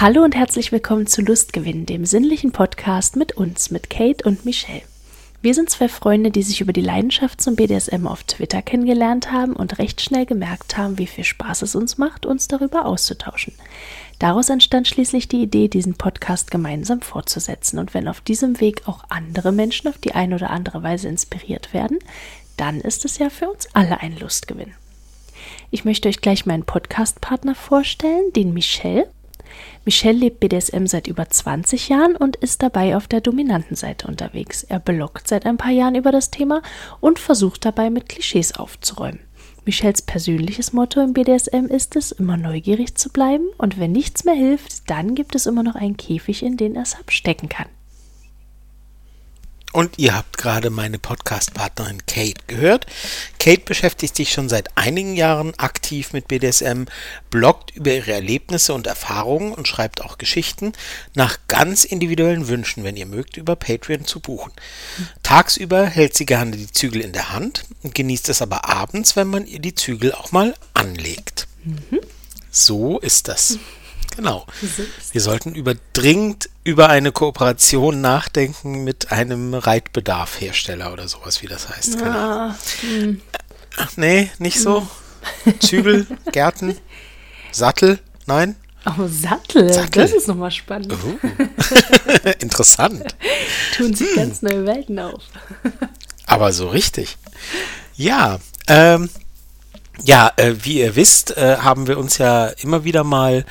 Hallo und herzlich willkommen zu Lustgewinn, dem sinnlichen Podcast mit uns, mit Kate und Michelle. Wir sind zwei Freunde, die sich über die Leidenschaft zum BDSM auf Twitter kennengelernt haben und recht schnell gemerkt haben, wie viel Spaß es uns macht, uns darüber auszutauschen. Daraus entstand schließlich die Idee, diesen Podcast gemeinsam fortzusetzen. Und wenn auf diesem Weg auch andere Menschen auf die eine oder andere Weise inspiriert werden, dann ist es ja für uns alle ein Lustgewinn. Ich möchte euch gleich meinen Podcast-Partner vorstellen, den Michel. Michel lebt BDSM seit über 20 Jahren und ist dabei auf der dominanten Seite unterwegs. Er bloggt seit ein paar Jahren über das Thema und versucht dabei mit Klischees aufzuräumen. Michels persönliches Motto im BDSM ist es, immer neugierig zu bleiben und wenn nichts mehr hilft, dann gibt es immer noch einen Käfig, in den er es abstecken kann. Und ihr habt gerade meine Podcast-Partnerin Kate gehört. Kate beschäftigt sich schon seit einigen Jahren aktiv mit BDSM, bloggt über ihre Erlebnisse und Erfahrungen und schreibt auch Geschichten nach ganz individuellen Wünschen, wenn ihr mögt, über Patreon zu buchen. Tagsüber hält sie gerne die Zügel in der Hand und genießt es aber abends, wenn man ihr die Zügel auch mal anlegt. Mhm. So ist das. Genau. Wir sollten über, dringend über eine Kooperation nachdenken mit einem Reitbedarfhersteller oder sowas, wie das heißt. Genau. Ah, hm. Nee, nicht so. Hm. Zügel, Gärten, Sattel, nein? Oh, Sattel, Sattel. das ist nochmal spannend. Uh. Interessant. Tun sich hm. ganz neue Welten auf. Aber so richtig. Ja, ähm, ja, äh, wie ihr wisst, äh, haben wir uns ja immer wieder mal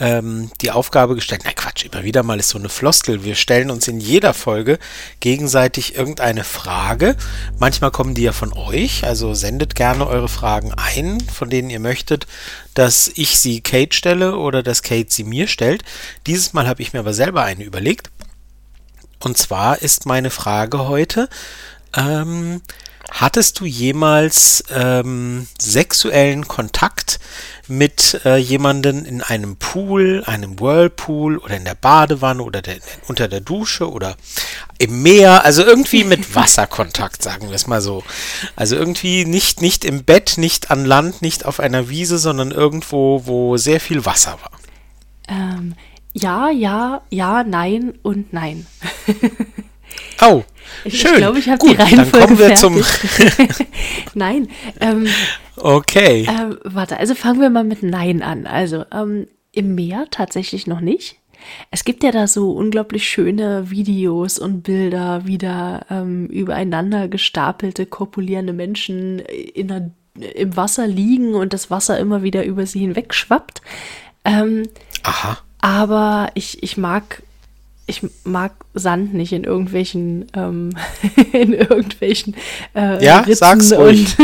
ähm, die Aufgabe gestellt, na Quatsch, immer wieder mal ist so eine Floskel. Wir stellen uns in jeder Folge gegenseitig irgendeine Frage. Manchmal kommen die ja von euch, also sendet gerne eure Fragen ein, von denen ihr möchtet, dass ich sie Kate stelle oder dass Kate sie mir stellt. Dieses Mal habe ich mir aber selber eine überlegt. Und zwar ist meine Frage heute, ähm, Hattest du jemals ähm, sexuellen Kontakt mit äh, jemanden in einem Pool, einem Whirlpool oder in der Badewanne oder der, unter der Dusche oder im Meer? Also irgendwie mit Wasserkontakt, sagen wir es mal so. Also irgendwie nicht, nicht im Bett, nicht an Land, nicht auf einer Wiese, sondern irgendwo, wo sehr viel Wasser war. Ähm, ja, ja, ja, nein und nein. oh. Schön. Ich glaube, ich habe die Reihenfolge dann kommen wir zum Nein. Ähm, okay. Ähm, warte, also fangen wir mal mit Nein an. Also ähm, im Meer tatsächlich noch nicht. Es gibt ja da so unglaublich schöne Videos und Bilder, wie da ähm, übereinander gestapelte, korpulierende Menschen in der, im Wasser liegen und das Wasser immer wieder über sie hinweg schwappt. Ähm, Aha. Aber ich, ich mag ich mag Sand nicht in irgendwelchen, ähm, in irgendwelchen äh, ja, Ritzen sag's ruhig.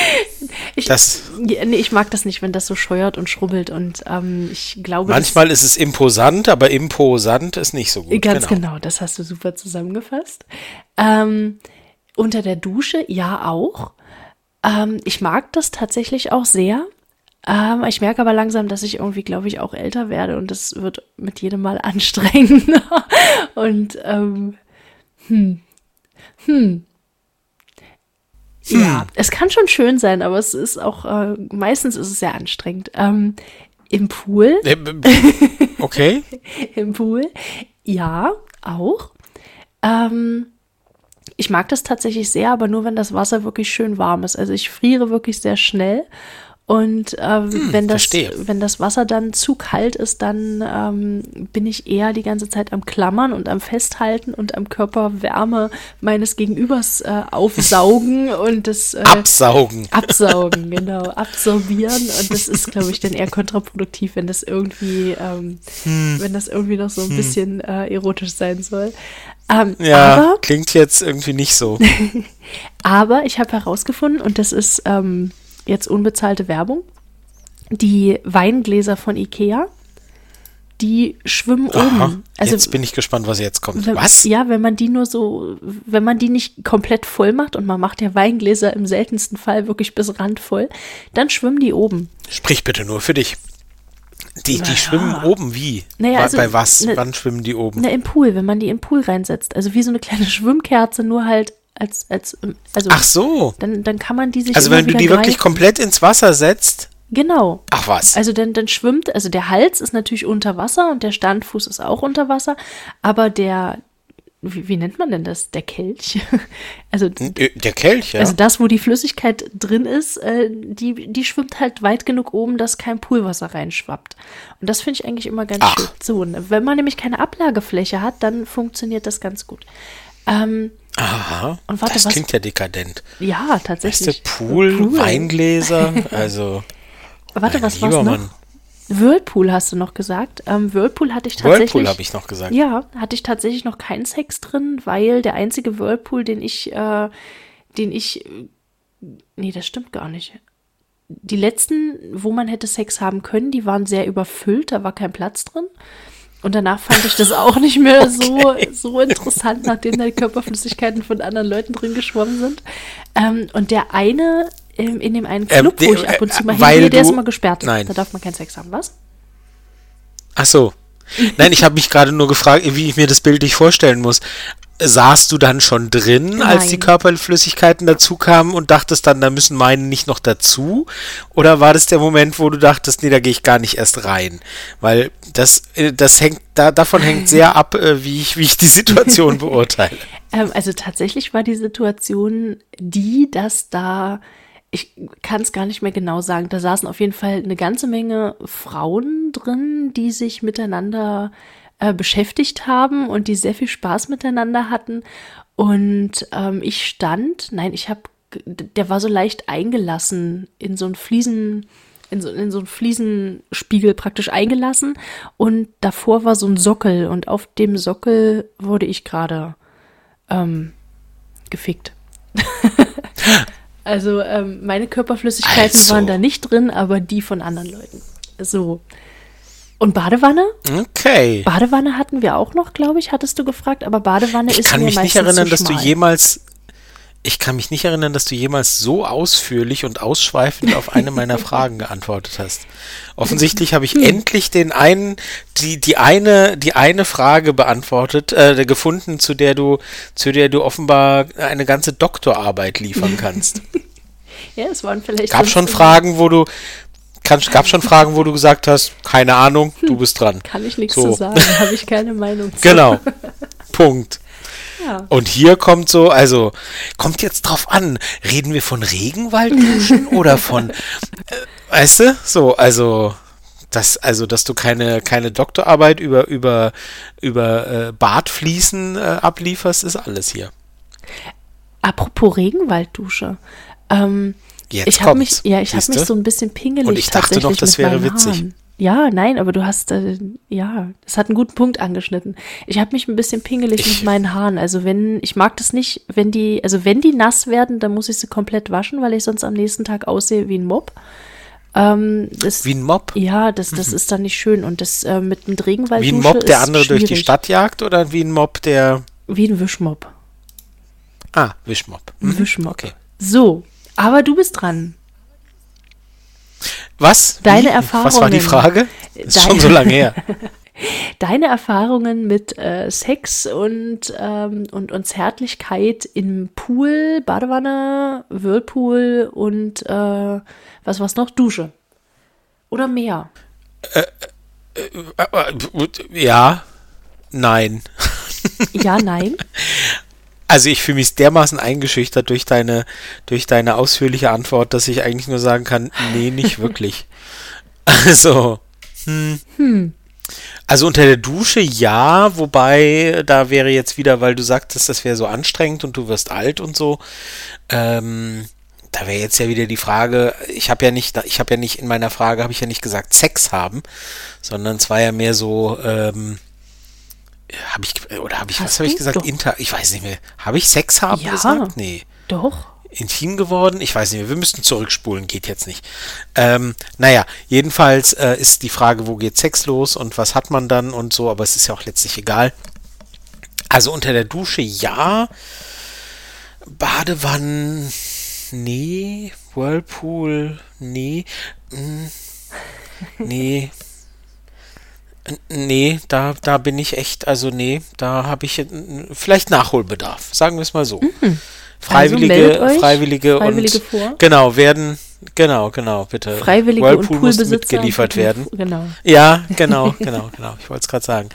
ich, das, nee, ich mag das nicht, wenn das so scheuert und schrubbelt und ähm, ich glaube. Manchmal ist es imposant, aber imposant ist nicht so gut. Ganz genau, genau das hast du super zusammengefasst. Ähm, unter der Dusche, ja auch. Ähm, ich mag das tatsächlich auch sehr. Ähm, ich merke aber langsam, dass ich irgendwie, glaube ich, auch älter werde und das wird mit jedem Mal anstrengender. und ähm, hm, hm. Ja, hm. es kann schon schön sein, aber es ist auch, äh, meistens ist es sehr anstrengend. Ähm, Im Pool. Äh, okay. Im Pool, ja, auch. Ähm, ich mag das tatsächlich sehr, aber nur wenn das Wasser wirklich schön warm ist. Also ich friere wirklich sehr schnell und ähm, hm, wenn, das, wenn das Wasser dann zu kalt ist, dann ähm, bin ich eher die ganze Zeit am Klammern und am Festhalten und am Körperwärme meines Gegenübers äh, aufsaugen und das äh, Absaugen. Absaugen, genau. Absorbieren. Und das ist, glaube ich, dann eher kontraproduktiv, wenn das irgendwie, ähm, hm. wenn das irgendwie noch so ein hm. bisschen äh, erotisch sein soll. Ähm, ja, aber, klingt jetzt irgendwie nicht so. aber ich habe herausgefunden, und das ist ähm, jetzt unbezahlte Werbung. Die Weingläser von Ikea, die schwimmen Aha, oben. Also, jetzt bin ich gespannt, was jetzt kommt. Wenn, was? Ja, wenn man die nur so, wenn man die nicht komplett voll macht und man macht ja Weingläser im seltensten Fall wirklich bis randvoll, dann schwimmen die oben. Sprich bitte nur für dich. Die, naja. die schwimmen oben wie? Naja, also, bei was? Ne, Wann schwimmen die oben? Na, im Pool, wenn man die im Pool reinsetzt. Also wie so eine kleine Schwimmkerze, nur halt als, als, also Ach so. Dann, dann kann man die sich. Also wenn du die greifen. wirklich komplett ins Wasser setzt, Genau. Ach was. Also dann, dann schwimmt, also der Hals ist natürlich unter Wasser und der Standfuß ist auch unter Wasser, aber der, wie, wie nennt man denn das? Der Kelch? Also, Äh, Der Kelch, ja. also das, wo die Flüssigkeit drin ist, äh, die, die schwimmt halt weit genug oben, dass kein Poolwasser reinschwappt. Und das finde ich eigentlich immer ganz Ach. schön. So, wenn man nämlich keine Ablagefläche hat, dann funktioniert das ganz gut. Ähm, Aha. Und warte, das was- klingt ja dekadent. ja, Weißt du, tatsächlich. Pool, Pool. Weingläser, also. Warte, was war's noch? Mann. Whirlpool hast du noch gesagt. Ähm, Whirlpool hatte ich tatsächlich. Whirlpool habe ich noch gesagt. Ja, hatte ich tatsächlich noch keinen Sex drin, weil der einzige Whirlpool, den ich, äh, den ich, nee, das stimmt gar nicht. Die letzten, wo man hätte Sex haben können, die waren sehr überfüllt, da war kein Platz drin. Und danach fand ich das auch nicht mehr so, so interessant, nachdem da die Körperflüssigkeiten von anderen Leuten drin geschwommen sind. Ähm, und der eine, ähm, in dem einen Ähm, Club, wo der- ich ab und zu mal äh, hingehe, der ist immer gesperrt. Nein. Da darf man keinen Sex haben, was? Ach so. Nein, ich habe mich gerade nur gefragt, wie ich mir das bildlich vorstellen muss. Saßt du dann schon drin, als die Nein. Körperflüssigkeiten dazu kamen und dachtest dann, da müssen meine nicht noch dazu? Oder war das der Moment, wo du dachtest, nee, da gehe ich gar nicht erst rein? Weil das, äh, das hängt, da, davon hängt sehr ab, äh, wie ich, wie ich die Situation beurteile. Ähm, also tatsächlich war die Situation die, dass da, ich kann es gar nicht mehr genau sagen, da saßen auf jeden Fall eine ganze Menge Frauen drin, die sich miteinander äh, beschäftigt haben und die sehr viel Spaß miteinander hatten. Und ähm, ich stand, nein, ich habe, der war so leicht eingelassen in so ein Fliesen, in so, in so einen Fliesenspiegel praktisch eingelassen. Und davor war so ein Sockel und auf dem Sockel wurde ich gerade ähm, gefickt. also ähm, meine Körperflüssigkeiten Also. waren da nicht drin, aber die von anderen Leuten. So. Und Badewanne? Okay. Badewanne hatten wir auch noch, glaube ich, hattest du gefragt, aber Badewanne Ich ist kann mir mich nicht meistens erinnern, zu dass du jemals. Ich kann mich nicht erinnern, dass du jemals so ausführlich und ausschweifend auf eine meiner Fragen geantwortet hast. Offensichtlich habe ich Hm. endlich den einen, die, die eine, die eine Frage beantwortet, äh, gefunden, zu der du, zu der du offenbar eine ganze Doktorarbeit liefern kannst. Ja, es waren vielleicht Gab schon Fragen, wo du, gab schon Fragen, wo du gesagt hast, keine Ahnung, du bist dran. Kann ich nichts So. zu sagen, habe ich keine Meinung zu. Genau. Punkt. Ja. Und hier kommt so, also kommt jetzt drauf an, reden wir von Regenwaldduschen oder von, äh, weißt du, so, also das, also dass du keine keine Doktorarbeit über über über äh, Badfließen äh, ablieferst, ist alles hier. Apropos Regenwalddusche. Ähm, Jetzt ich habe mich, ja, ich habe mich so ein bisschen pingelig Und ich dachte noch, tatsächlich das mit wäre witzig. Haaren. Ja, nein, aber du hast, äh, ja, das hat einen guten Punkt angeschnitten. Ich habe mich ein bisschen pingelig Ich- mit meinen Haaren. Also wenn, ich mag das nicht, wenn die, also wenn die nass werden, dann muss ich sie komplett waschen, weil ich sonst am nächsten Tag aussehe wie ein Mob. Ähm, das, Wie ein Mob, ja, das, das ist dann nicht schön. Und das äh, mit mit Regenwalddusche wie ein Mob, der andere durch die schwierig. Stadt jagt oder wie ein Mob, der Wie ein Wischmob. ah Wischmob. Mhm. Wischmob. Okay. So, aber du bist dran. Was? Deine Wie? Was war die Erfahrungen. Frage? Ist Dein- schon so lange her. Deine Erfahrungen mit äh, Sex und, ähm, und, und Zärtlichkeit im Pool, Badewanne, Whirlpool und äh, was war's noch? Dusche. Oder Meer. Ja, nein. Ja, nein. Also ich fühle mich dermaßen eingeschüchtert durch deine, durch deine ausführliche Antwort, dass ich eigentlich nur sagen kann, nee, nicht wirklich. Also, hm. Also unter der Dusche ja, wobei da wäre jetzt wieder, weil du sagtest, das wäre so anstrengend und du wirst alt und so. Ähm, da wäre jetzt ja wieder die Frage, ich habe ja nicht, ich habe ja nicht in meiner Frage habe ich ja nicht gesagt Sex haben, sondern es war ja mehr so, ähm, habe ich oder habe ich Hast was habe ich gesagt? Doch. Inter, ich weiß nicht mehr. Habe ich Sex haben Ja. gesagt? Nee Doch. intim geworden. Ich weiß nicht mehr, wir müssten zurückspulen, geht jetzt nicht. Ähm, naja, jedenfalls äh, ist die Frage, wo geht Sex los und was hat man dann und so, aber es ist ja auch letztlich egal. Also unter der Dusche ja. Badewannen, nee. Whirlpool, nee. Mm, nee. Nee, da, da bin ich echt, also nee, da habe ich vielleicht Nachholbedarf, sagen wir es mal so. Freiwillige, Mhm. Also meldet euch, Freiwillige, Freiwillige und vor. genau werden Genau, genau, bitte. Freiwillige Whirlpool und muss mitgeliefert werden. Genau. Ja, genau, genau, genau. Ich wollte es gerade sagen.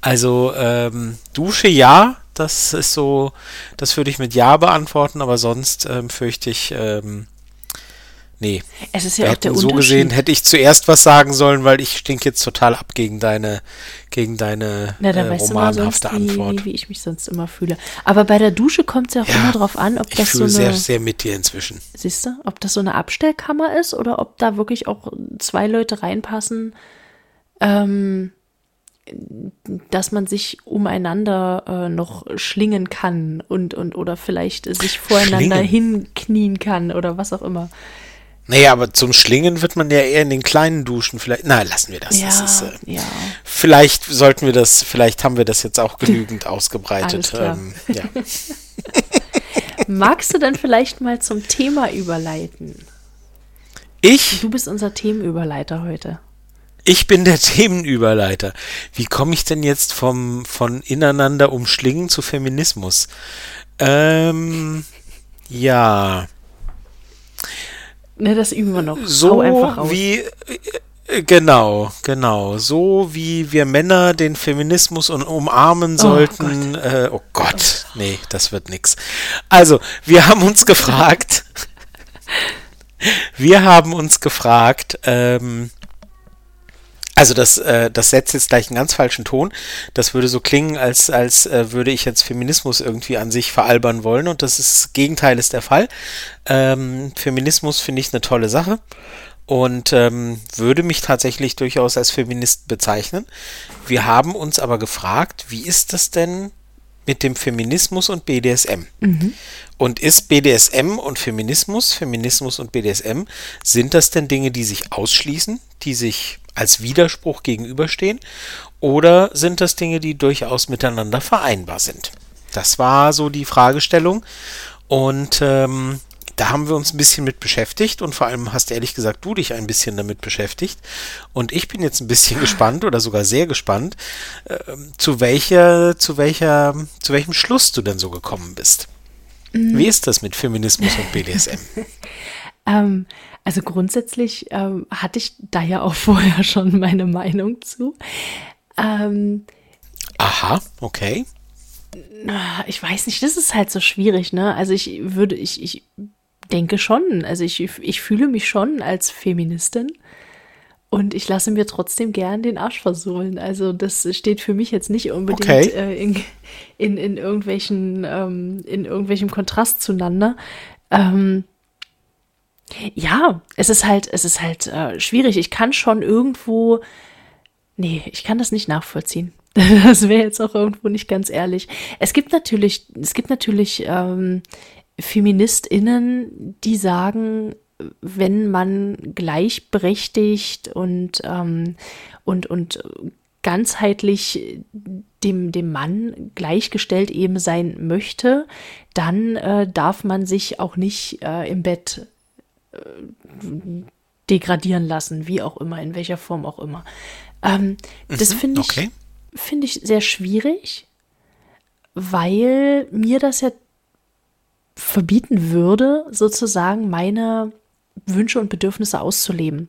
Also ähm, Dusche ja, das ist so, das würde ich mit Ja beantworten, aber sonst ähm, fürchte ich, ähm, nee. Es ist Wir ja auch der hätten so Unterschied. gesehen, hätte ich zuerst was sagen sollen, weil ich stink jetzt total ab gegen deine, gegen deine Na, da äh, weißt du mal sonst, romanhafte wie, Antwort. wie ich mich sonst immer fühle. Aber bei der Dusche kommt es ja auch Ja, immer drauf an, ob Ich das so fühle sehr, eine, sehr mit dir inzwischen. siehst du, ob das so eine Abstellkammer ist oder ob da wirklich auch zwei Leute reinpassen, ähm, dass man sich umeinander äh, noch schlingen kann und, und oder vielleicht sich voreinander Schlingen? hinknien kann oder was auch immer. Naja, aber zum Schlingen wird man ja eher in den kleinen Duschen vielleicht. Na, lassen wir das. Ja, das ist, äh, ja. Vielleicht sollten wir das, vielleicht haben wir das jetzt auch genügend ausgebreitet. Ähm, ja. Magst du dann vielleicht mal zum Thema überleiten? Ich, Du bist unser Themenüberleiter heute. ich bin der Themenüberleiter. Wie komme ich denn jetzt vom, von ineinander umschlingen zu Feminismus? Ähm, ja, Ne, das üben wir noch. So wie, äh, genau, genau, so wie wir Männer den Feminismus un umarmen sollten. äh, oh Gott, nee, das wird nix. Also, wir haben uns gefragt, wir haben uns gefragt, ähm, also das, äh, das setzt jetzt gleich einen ganz falschen Ton. Das würde so klingen, als, als äh, würde ich jetzt Feminismus irgendwie an sich veralbern wollen und das ist Gegenteil ist der Fall. Ähm, Feminismus finde ich eine tolle Sache und ähm, würde mich tatsächlich durchaus als Feminist bezeichnen. Wir haben uns aber gefragt, wie ist das denn mit dem Feminismus und BDSM? Und ist BDSM und Feminismus, Feminismus und BDSM, sind das denn Dinge, die sich ausschließen, die sich als Widerspruch gegenüberstehen? Oder sind das Dinge, die durchaus miteinander vereinbar sind? Das war so die Fragestellung. Und ähm, da haben wir uns ein bisschen mit beschäftigt und vor allem hast ehrlich gesagt du dich ein bisschen damit beschäftigt. Und ich bin jetzt ein bisschen gespannt oder sogar sehr gespannt, ähm, zu welcher, zu welcher, zu welchem Schluss du denn so gekommen bist. Wie ist das mit Feminismus und BDSM? Ähm, also grundsätzlich ähm, hatte ich da ja auch vorher schon meine Meinung zu. Ähm, Aha, okay. ich weiß nicht, das ist halt so schwierig, ne? Also ich würde, ich, ich denke schon, also ich, ich fühle mich schon als Feministin und ich lasse mir trotzdem gern den Arsch versohlen. Also das steht für mich jetzt nicht unbedingt Okay. äh, in, in, in irgendwelchen, ähm, in irgendwelchem Kontrast zueinander. Ähm, ja, es ist halt, es ist halt äh, schwierig. Ich kann schon irgendwo, nee, ich kann das nicht nachvollziehen. Das wäre jetzt auch irgendwo nicht ganz ehrlich. Es gibt natürlich, es gibt natürlich ähm, FeministInnen, die sagen, wenn man gleichberechtigt und, ähm, und, und ganzheitlich dem, dem Mann gleichgestellt eben sein möchte, dann äh, darf man sich auch nicht äh, im Bett degradieren lassen, wie auch immer, in welcher Form auch immer. Ähm, das finde ich, okay. finde ich sehr schwierig, weil mir das ja verbieten würde, sozusagen meine Wünsche und Bedürfnisse auszuleben.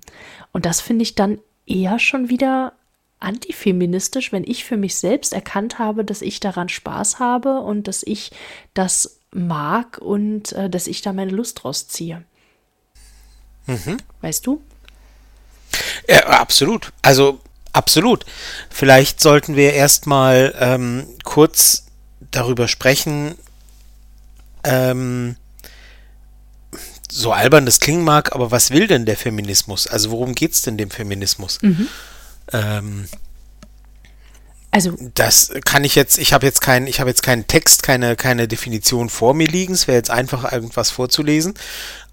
Und das finde ich dann eher schon wieder antifeministisch, wenn ich für mich selbst erkannt habe, dass ich daran Spaß habe und dass ich das mag und äh, dass ich da meine Lust draus ziehe. Weißt du? Ja, absolut. Also absolut. Vielleicht sollten wir erstmal ähm, kurz darüber sprechen, ähm, so albern das klingen mag, aber was will denn der Feminismus? Also worum geht es denn dem Feminismus? Ähm, Also, das kann ich jetzt, ich habe jetzt keinen, ich habe jetzt keinen Text, keine, keine Definition vor mir liegen. Es wäre jetzt einfach irgendwas vorzulesen.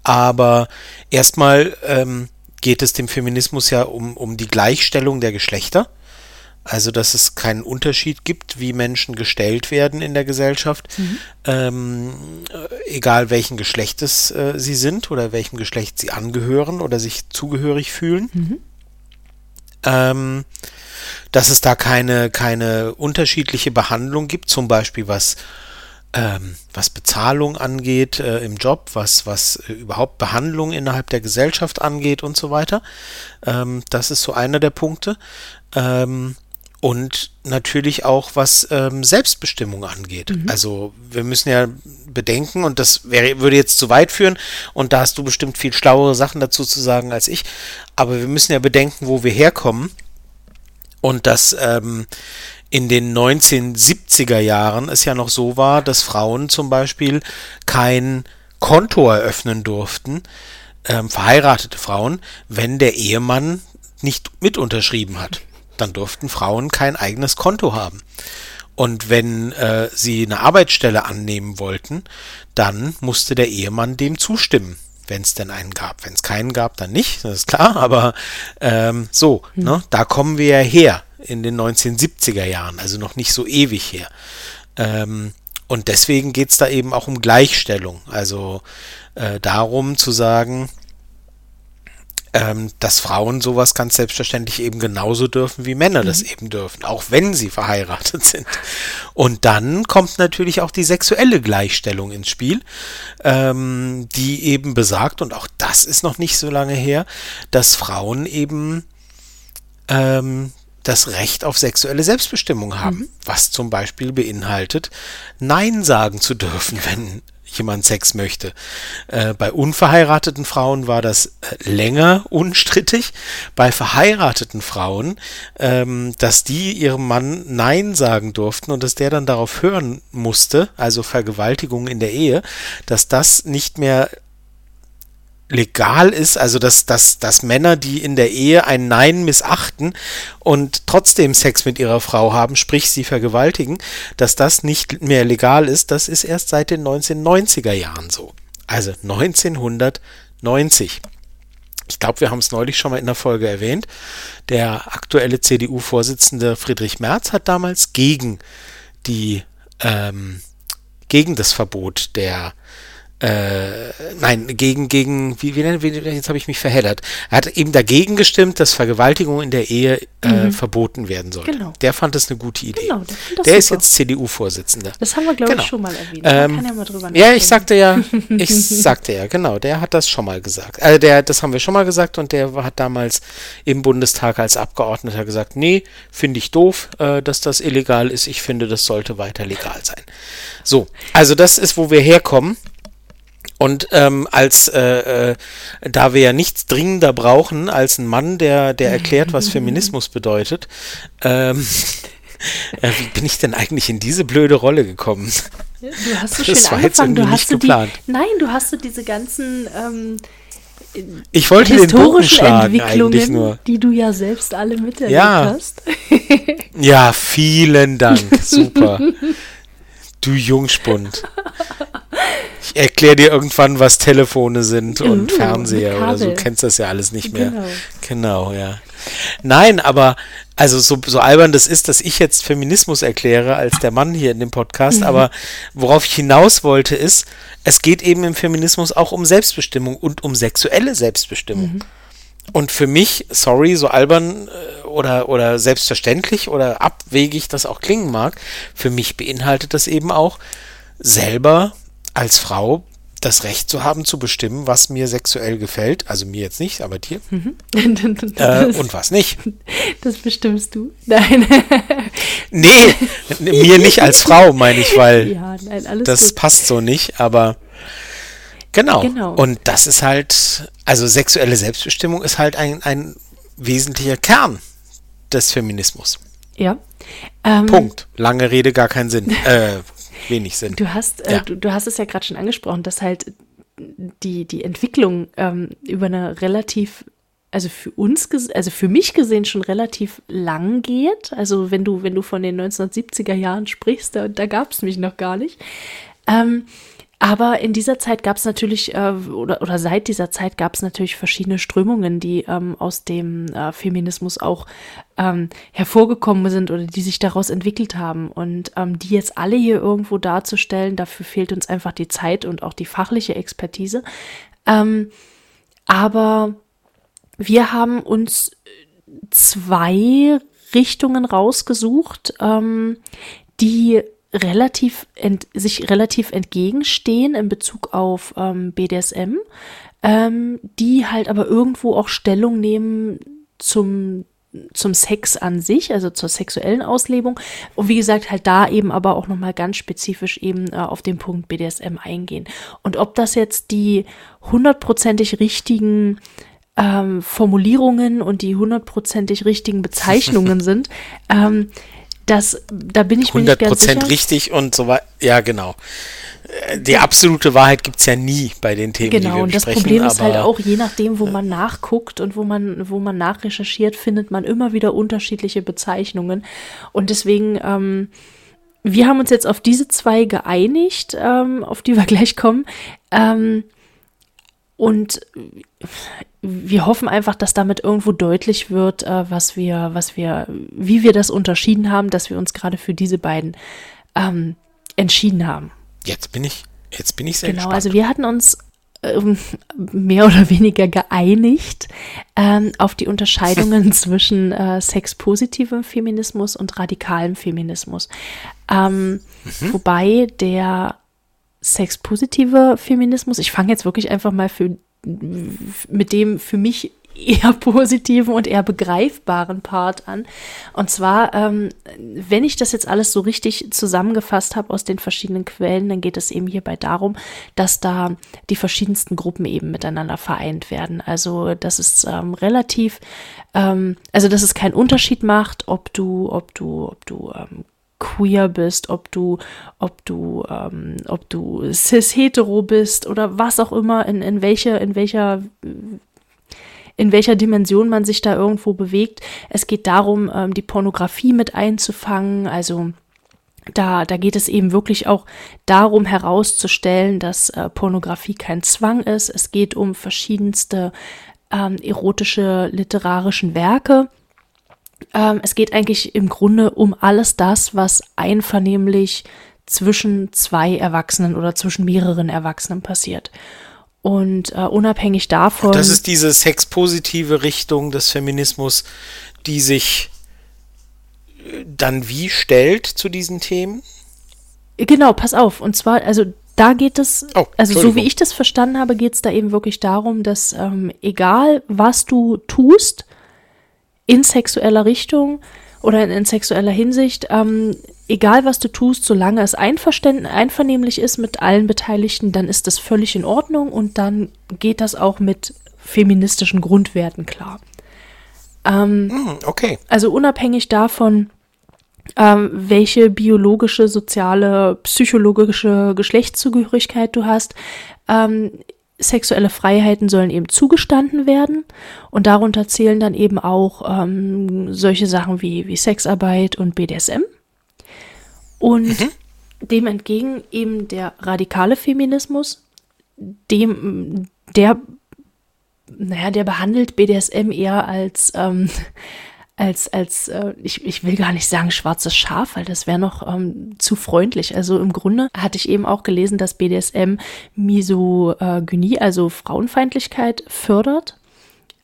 Aber erstmal ähm, geht es dem Feminismus ja um, um die Gleichstellung der Geschlechter. Also, dass es keinen Unterschied gibt, wie Menschen gestellt werden in der Gesellschaft, ähm, äh, egal welchen Geschlechtes äh, sie sind oder welchem Geschlecht sie angehören oder sich zugehörig fühlen. Ähm, dass es da keine, keine unterschiedliche Behandlung gibt, zum Beispiel was ähm, was Bezahlung angeht äh, im Job, was, was äh, überhaupt Behandlung innerhalb der Gesellschaft angeht und so weiter. Ähm, das ist so einer der Punkte. Ähm, und natürlich auch was ähm, Selbstbestimmung angeht. Mhm. Also wir müssen ja bedenken, und das wäre, würde jetzt zu weit führen, und da hast du bestimmt viel schlauere Sachen dazu zu sagen als ich, aber wir müssen ja bedenken, wo wir herkommen und dass ähm, in den 1970er Jahren es ja noch so war, dass Frauen zum Beispiel kein Konto eröffnen durften, ähm, verheiratete Frauen, wenn der Ehemann nicht mit unterschrieben hat. Dann durften Frauen kein eigenes Konto haben. Und wenn äh, sie eine Arbeitsstelle annehmen wollten, dann musste der Ehemann dem zustimmen, wenn es denn einen gab. Wenn es keinen gab, dann nicht, das ist klar, aber ähm, so, hm. ne, da kommen wir ja her in den 1970er Jahren, also noch nicht so ewig her. Ähm, und deswegen geht es da eben auch um Gleichstellung, also äh, darum zu sagen, ähm, dass Frauen sowas ganz selbstverständlich eben genauso dürfen, wie Männer mhm. das eben dürfen, auch wenn sie verheiratet sind. Und dann kommt natürlich auch die sexuelle Gleichstellung ins Spiel, ähm, die eben besagt, und auch das ist noch nicht so lange her, dass Frauen eben ähm, das Recht auf sexuelle Selbstbestimmung haben, mhm. was zum Beispiel beinhaltet, Nein sagen zu dürfen, wenn jemand Sex möchte. Äh, bei unverheirateten Frauen war das äh, länger unstrittig. Bei verheirateten Frauen, ähm, dass die ihrem Mann Nein sagen durften und dass der dann darauf hören musste, also Vergewaltigung in der Ehe, dass das nicht mehr legal ist, also dass, dass, dass Männer, die in der Ehe ein Nein missachten und trotzdem Sex mit ihrer Frau haben, sprich sie vergewaltigen, dass das nicht mehr legal ist, das ist erst seit den 1990er Jahren so. Also 1990. Ich glaube, wir haben es neulich schon mal in der Folge erwähnt. Der aktuelle CDU-Vorsitzende Friedrich Merz hat damals gegen die ähm, gegen das Verbot der äh, nein, gegen, gegen, wie, wie, wie jetzt habe ich mich verheddert. Er hat eben dagegen gestimmt, dass Vergewaltigung in der Ehe äh, mhm. verboten werden sollte. Genau. Der fand das eine gute Idee. Genau, der, der ist jetzt CDU-Vorsitzender. Das haben wir, glaube genau. ich, schon mal erwähnt. Ähm, kann ja, mal drüber ja, ich sagte ja, ich sagte ja, genau, der hat das schon mal gesagt. Also der, das haben wir schon mal gesagt und der hat damals im Bundestag als Abgeordneter gesagt, nee, finde ich doof, äh, dass das illegal ist. Ich finde, das sollte weiter legal sein. So, also das ist, wo wir herkommen. Und ähm, als äh, äh, da wir ja nichts dringender brauchen als ein Mann, der, der erklärt, was Feminismus bedeutet, ähm, äh, wie bin ich denn eigentlich in diese blöde Rolle gekommen? Du hast so schön das war angefangen. du hast geplant. Die, nein, du hast so diese ganzen ähm, ich wollte historischen den Entwicklungen, nur. die du ja selbst alle miterlebt ja. hast. ja, vielen Dank. Super. Du Jungspund. Ich erkläre dir irgendwann, was Telefone sind und uh, Fernseher oder so. Du kennst das ja alles nicht mehr. Genau. genau, ja. Nein, aber also so, so albern das ist, dass ich jetzt Feminismus erkläre als der Mann hier in dem Podcast, mhm. aber worauf ich hinaus wollte ist, es geht eben im Feminismus auch um Selbstbestimmung und um sexuelle Selbstbestimmung. Mhm. Und für mich, sorry, so albern äh, oder, oder selbstverständlich oder abwegig das auch klingen mag, für mich beinhaltet das eben auch selber als Frau das Recht zu haben, zu bestimmen, was mir sexuell gefällt. Also mir jetzt nicht, aber dir. Mhm. äh, und was nicht. Das bestimmst du? Nein. nee, mir nicht als Frau, meine ich, weil ja, nein, das gut. passt so nicht, aber genau. genau. Und das ist halt, also sexuelle Selbstbestimmung ist halt ein, ein wesentlicher Kern des Feminismus. Ja. Ähm, Punkt. Lange Rede, gar keinen Sinn. Äh, wenig Sinn. Du hast, äh, ja. du, du, hast es ja gerade schon angesprochen, dass halt die, die Entwicklung ähm, über eine relativ, also für uns, also für mich gesehen schon relativ lang geht. Also wenn du, wenn du von den 1970er Jahren sprichst, da, da gab es mich noch gar nicht. Ähm, aber in dieser Zeit gab es natürlich, äh, oder, oder seit dieser Zeit gab es natürlich verschiedene Strömungen, die ähm, aus dem äh, Feminismus auch ähm, hervorgekommen sind oder die sich daraus entwickelt haben. Und ähm, die jetzt alle hier irgendwo darzustellen, dafür fehlt uns einfach die Zeit und auch die fachliche Expertise. Ähm, aber wir haben uns zwei Richtungen rausgesucht, ähm, die relativ ent, sich relativ entgegenstehen in Bezug auf ähm, BDSM, ähm, die halt aber irgendwo auch Stellung nehmen zum zum Sex an sich, also zur sexuellen Auslebung. Und wie gesagt, halt da eben aber auch nochmal ganz spezifisch eben äh, auf den Punkt BDSM eingehen. Und ob das jetzt die hundertprozentig richtigen ähm, Formulierungen und die hundertprozentig richtigen Bezeichnungen sind, ähm, das, da bin ich mir nicht ganz sicher. 100% richtig und so weiter. Ja, genau. Äh, die absolute Wahrheit gibt es ja nie bei den Themen, genau, die wir und das Problem ist halt auch, je nachdem, wo man nachguckt und wo man, wo man nachrecherchiert, findet man immer wieder unterschiedliche Bezeichnungen. Und deswegen, ähm, wir haben uns jetzt auf diese zwei geeinigt, ähm, auf die wir gleich kommen. Ähm, und wir hoffen einfach, dass damit irgendwo deutlich wird, äh, was wir, was wir, wie wir das unterschieden haben, dass wir uns gerade für diese beiden ähm, entschieden haben. Jetzt bin ich, jetzt bin ich sehr genau, gespannt. also wir hatten uns ähm, mehr oder weniger geeinigt ähm, auf die Unterscheidungen zwischen äh, sexpositivem Feminismus und radikalem Feminismus. Ähm, mhm. Wobei der sexpositive Feminismus, ich fange jetzt wirklich einfach mal für mit dem für mich eher positiven und eher begreifbaren Part an. Und zwar, ähm, wenn ich das jetzt alles so richtig zusammengefasst habe aus den verschiedenen Quellen, dann geht es eben hierbei darum, dass da die verschiedensten Gruppen eben miteinander vereint werden. Also, dass es ähm, relativ, ähm, also dass es keinen Unterschied macht, ob du, ob du, ob du ähm, queer bist, ob du, ob du, ähm, ob du cis-hetero bist oder was auch immer, in, in welcher, in welcher in welcher Dimension man sich da irgendwo bewegt. Es geht darum, ähm, die Pornografie mit einzufangen, also da, da geht es eben wirklich auch darum herauszustellen, dass äh, Pornografie kein Zwang ist. Es geht um verschiedenste ähm, erotische literarischen Werke, ähm, es geht eigentlich im Grunde um alles das, was einvernehmlich zwischen zwei Erwachsenen oder zwischen mehreren Erwachsenen passiert. Und äh, unabhängig davon. Das ist diese sexpositive Richtung des Feminismus, die sich äh, dann wie stellt zu diesen Themen? Genau, pass auf. Und zwar, also da geht es, oh, also so wie ich das verstanden habe, geht es da eben wirklich darum, dass ähm, egal was du tust, in sexueller Richtung oder in, in sexueller Hinsicht, ähm, egal was du tust, solange es einvernehmlich ist mit allen Beteiligten, dann ist das völlig in Ordnung und dann geht das auch mit feministischen Grundwerten klar. Ähm, hm, okay. Also unabhängig davon, ähm, welche biologische, soziale, psychologische Geschlechtszugehörigkeit du hast, ähm, sexuelle Freiheiten sollen eben zugestanden werden und darunter zählen dann eben auch ähm, solche Sachen wie, wie Sexarbeit und BDSM. Und mhm. dem entgegen eben der radikale Feminismus, dem, der, naja, der behandelt BDSM eher als, ähm, als, als äh, ich, ich will gar nicht sagen schwarzes Schaf, weil das wäre noch ähm, zu freundlich. Also im Grunde hatte ich eben auch gelesen, dass BDSM Misogynie, also Frauenfeindlichkeit fördert,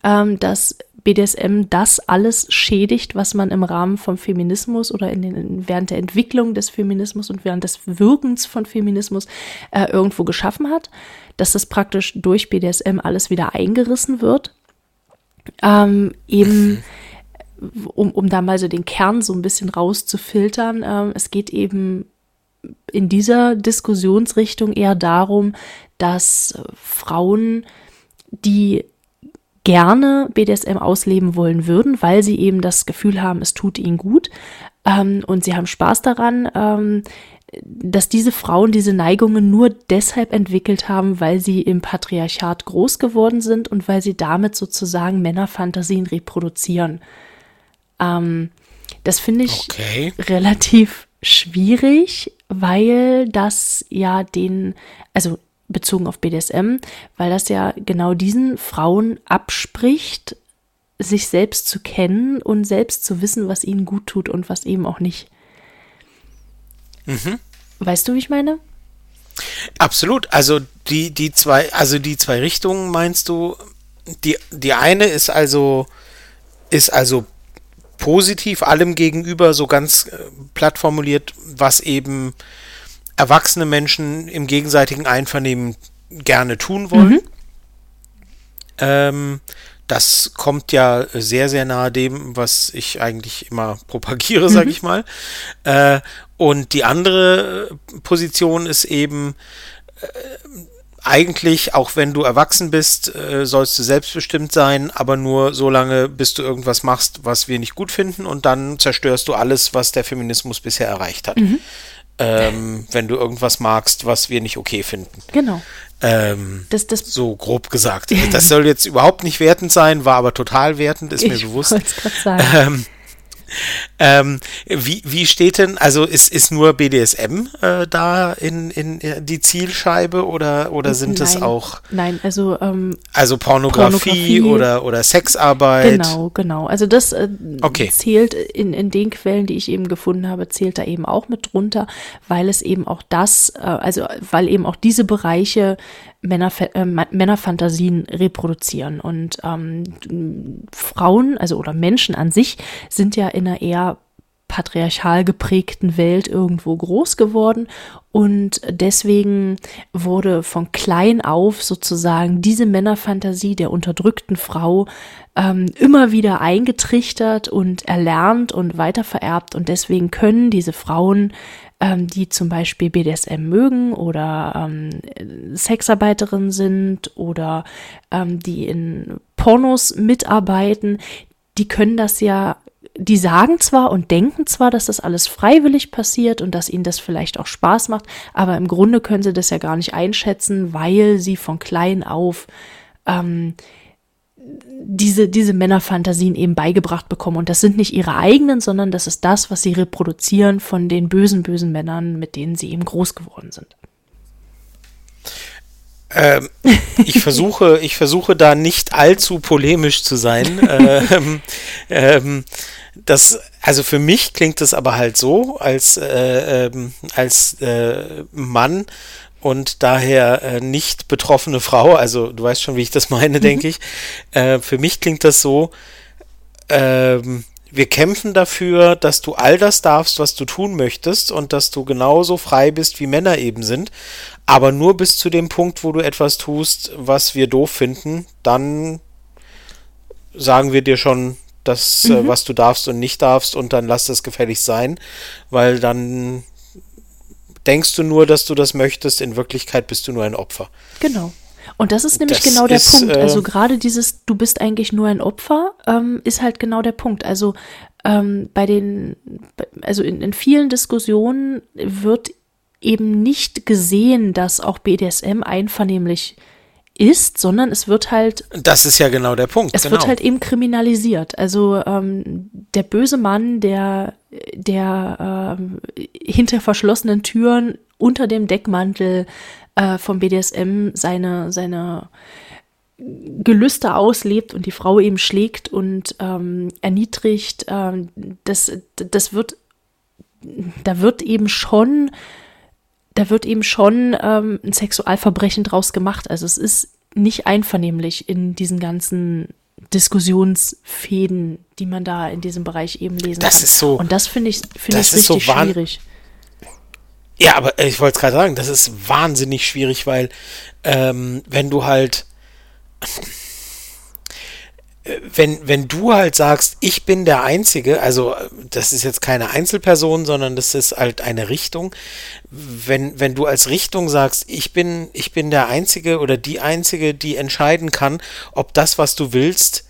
ähm, dass BDSM das alles schädigt, was man im Rahmen vom Feminismus oder in den, während der Entwicklung des Feminismus und während des Wirkens von Feminismus äh, irgendwo geschaffen hat, dass das praktisch durch BDSM alles wieder eingerissen wird. Ähm, eben um, um da mal so den Kern so ein bisschen rauszufiltern, äh, es geht eben in dieser Diskussionsrichtung eher darum, dass Frauen, die gerne BDSM ausleben wollen würden, weil sie eben das Gefühl haben, es tut ihnen gut ähm, und sie haben Spaß daran, ähm, dass diese Frauen diese Neigungen nur deshalb entwickelt haben, weil sie im Patriarchat groß geworden sind und weil sie damit sozusagen Männerfantasien reproduzieren. Ähm, das finde ich okay. relativ schwierig, weil das ja den, also bezogen auf BDSM, weil das ja genau diesen Frauen abspricht, sich selbst zu kennen und selbst zu wissen, was ihnen gut tut und was eben auch nicht. Mhm. Weißt du, wie ich meine? Absolut. Also die, die zwei, also die zwei Richtungen meinst du, die, die eine ist also, ist also positiv allem gegenüber, so ganz äh, platt formuliert, was eben erwachsene Menschen im gegenseitigen Einvernehmen gerne tun wollen. Mhm. Ähm, das kommt ja sehr, sehr nahe dem, was ich eigentlich immer propagiere, sage mhm. ich mal. Äh, und die andere Position ist eben, äh, eigentlich, auch wenn du erwachsen bist, äh, sollst du selbstbestimmt sein, aber nur so lange, bis du irgendwas machst, was wir nicht gut finden und dann zerstörst du alles, was der Feminismus bisher erreicht hat. Mhm. Ähm, wenn du irgendwas magst, was wir nicht okay finden. Genau. Ähm, das, das so grob gesagt. Das soll jetzt überhaupt nicht wertend sein, war aber total wertend, ist mir bewusst. Sagen. Ähm, ähm, wie, wie steht denn, also ist, ist nur BDSM äh, da in, in die Zielscheibe oder, oder sind nein, es auch. Nein, also. Ähm, also Pornografie, Pornografie, oder, oder Sexarbeit. Genau, genau. Also das äh, okay. zählt in, in den Quellen, die ich eben gefunden habe, zählt da eben auch mit drunter, weil es eben auch das, äh, also weil eben auch diese Bereiche Männer, äh, Männerfantasien reproduzieren. Und ähm, Frauen, also oder Menschen an sich, sind ja in einer eher patriarchal geprägten Welt irgendwo groß geworden und deswegen wurde von klein auf sozusagen diese Männerfantasie der unterdrückten Frau ähm, immer wieder eingetrichtert und erlernt und weitervererbt und deswegen können diese Frauen ähm, die zum Beispiel BDSM mögen oder ähm, Sexarbeiterin sind oder ähm, die in Pornos mitarbeiten, die können das ja die sagen zwar und denken zwar, dass das alles freiwillig passiert und dass ihnen das vielleicht auch Spaß macht, aber im Grunde können sie das ja gar nicht einschätzen, weil sie von klein auf ähm, diese, diese Männerfantasien eben beigebracht bekommen. Und das sind nicht ihre eigenen, sondern das ist das, was sie reproduzieren von den bösen, bösen Männern, mit denen sie eben groß geworden sind. Ähm, ich versuche, ich versuche da nicht allzu polemisch zu sein. ähm, ähm, das, also für mich klingt das aber halt so, als, äh, ähm, als äh, Mann und daher äh, nicht betroffene Frau, also du weißt schon, wie ich das meine, mhm. denke ich. Äh, für mich klingt das so, ähm, wir kämpfen dafür, dass du all das darfst, was du tun möchtest und dass du genauso frei bist, wie Männer eben sind, aber nur bis zu dem Punkt, wo du etwas tust, was wir doof finden, dann sagen wir dir schon, das, äh, mhm. äh, was du darfst und nicht darfst und dann lass das gefällig sein, weil dann denkst du nur, dass du das möchtest, in Wirklichkeit bist du nur ein Opfer. Genau. Und das ist nämlich das genau der ist, Punkt. Also äh, gerade dieses, du bist eigentlich nur ein Opfer, ähm, ist halt genau der Punkt. Also ähm, bei den, also in, in vielen Diskussionen wird eben nicht gesehen, dass auch BDSM einvernehmlich ist, sondern es wird halt. Das ist ja genau der Punkt. Es genau. wird halt eben kriminalisiert. Also ähm, der böse Mann, der, der ähm, hinter verschlossenen Türen unter dem Deckmantel äh, vom BDSM seine, seine Gelüste auslebt und die Frau eben schlägt und ähm, erniedrigt, ähm, das, das wird, da wird eben schon da wird eben schon ähm, ein Sexualverbrechen draus gemacht. Also es ist nicht einvernehmlich in diesen ganzen Diskussionsfäden, die man da in diesem Bereich eben lesen das kann. Ist so, Und das finde ich, finde ich richtig so schwierig. Ja, aber ich wollte es gerade sagen, das ist wahnsinnig schwierig, weil ähm, wenn du halt wenn, wenn du halt sagst, ich bin der Einzige, also das ist jetzt keine Einzelperson, sondern das ist halt eine Richtung. Wenn, wenn du als Richtung sagst, ich bin, ich bin der Einzige oder die Einzige, die entscheiden kann, ob das, was du willst,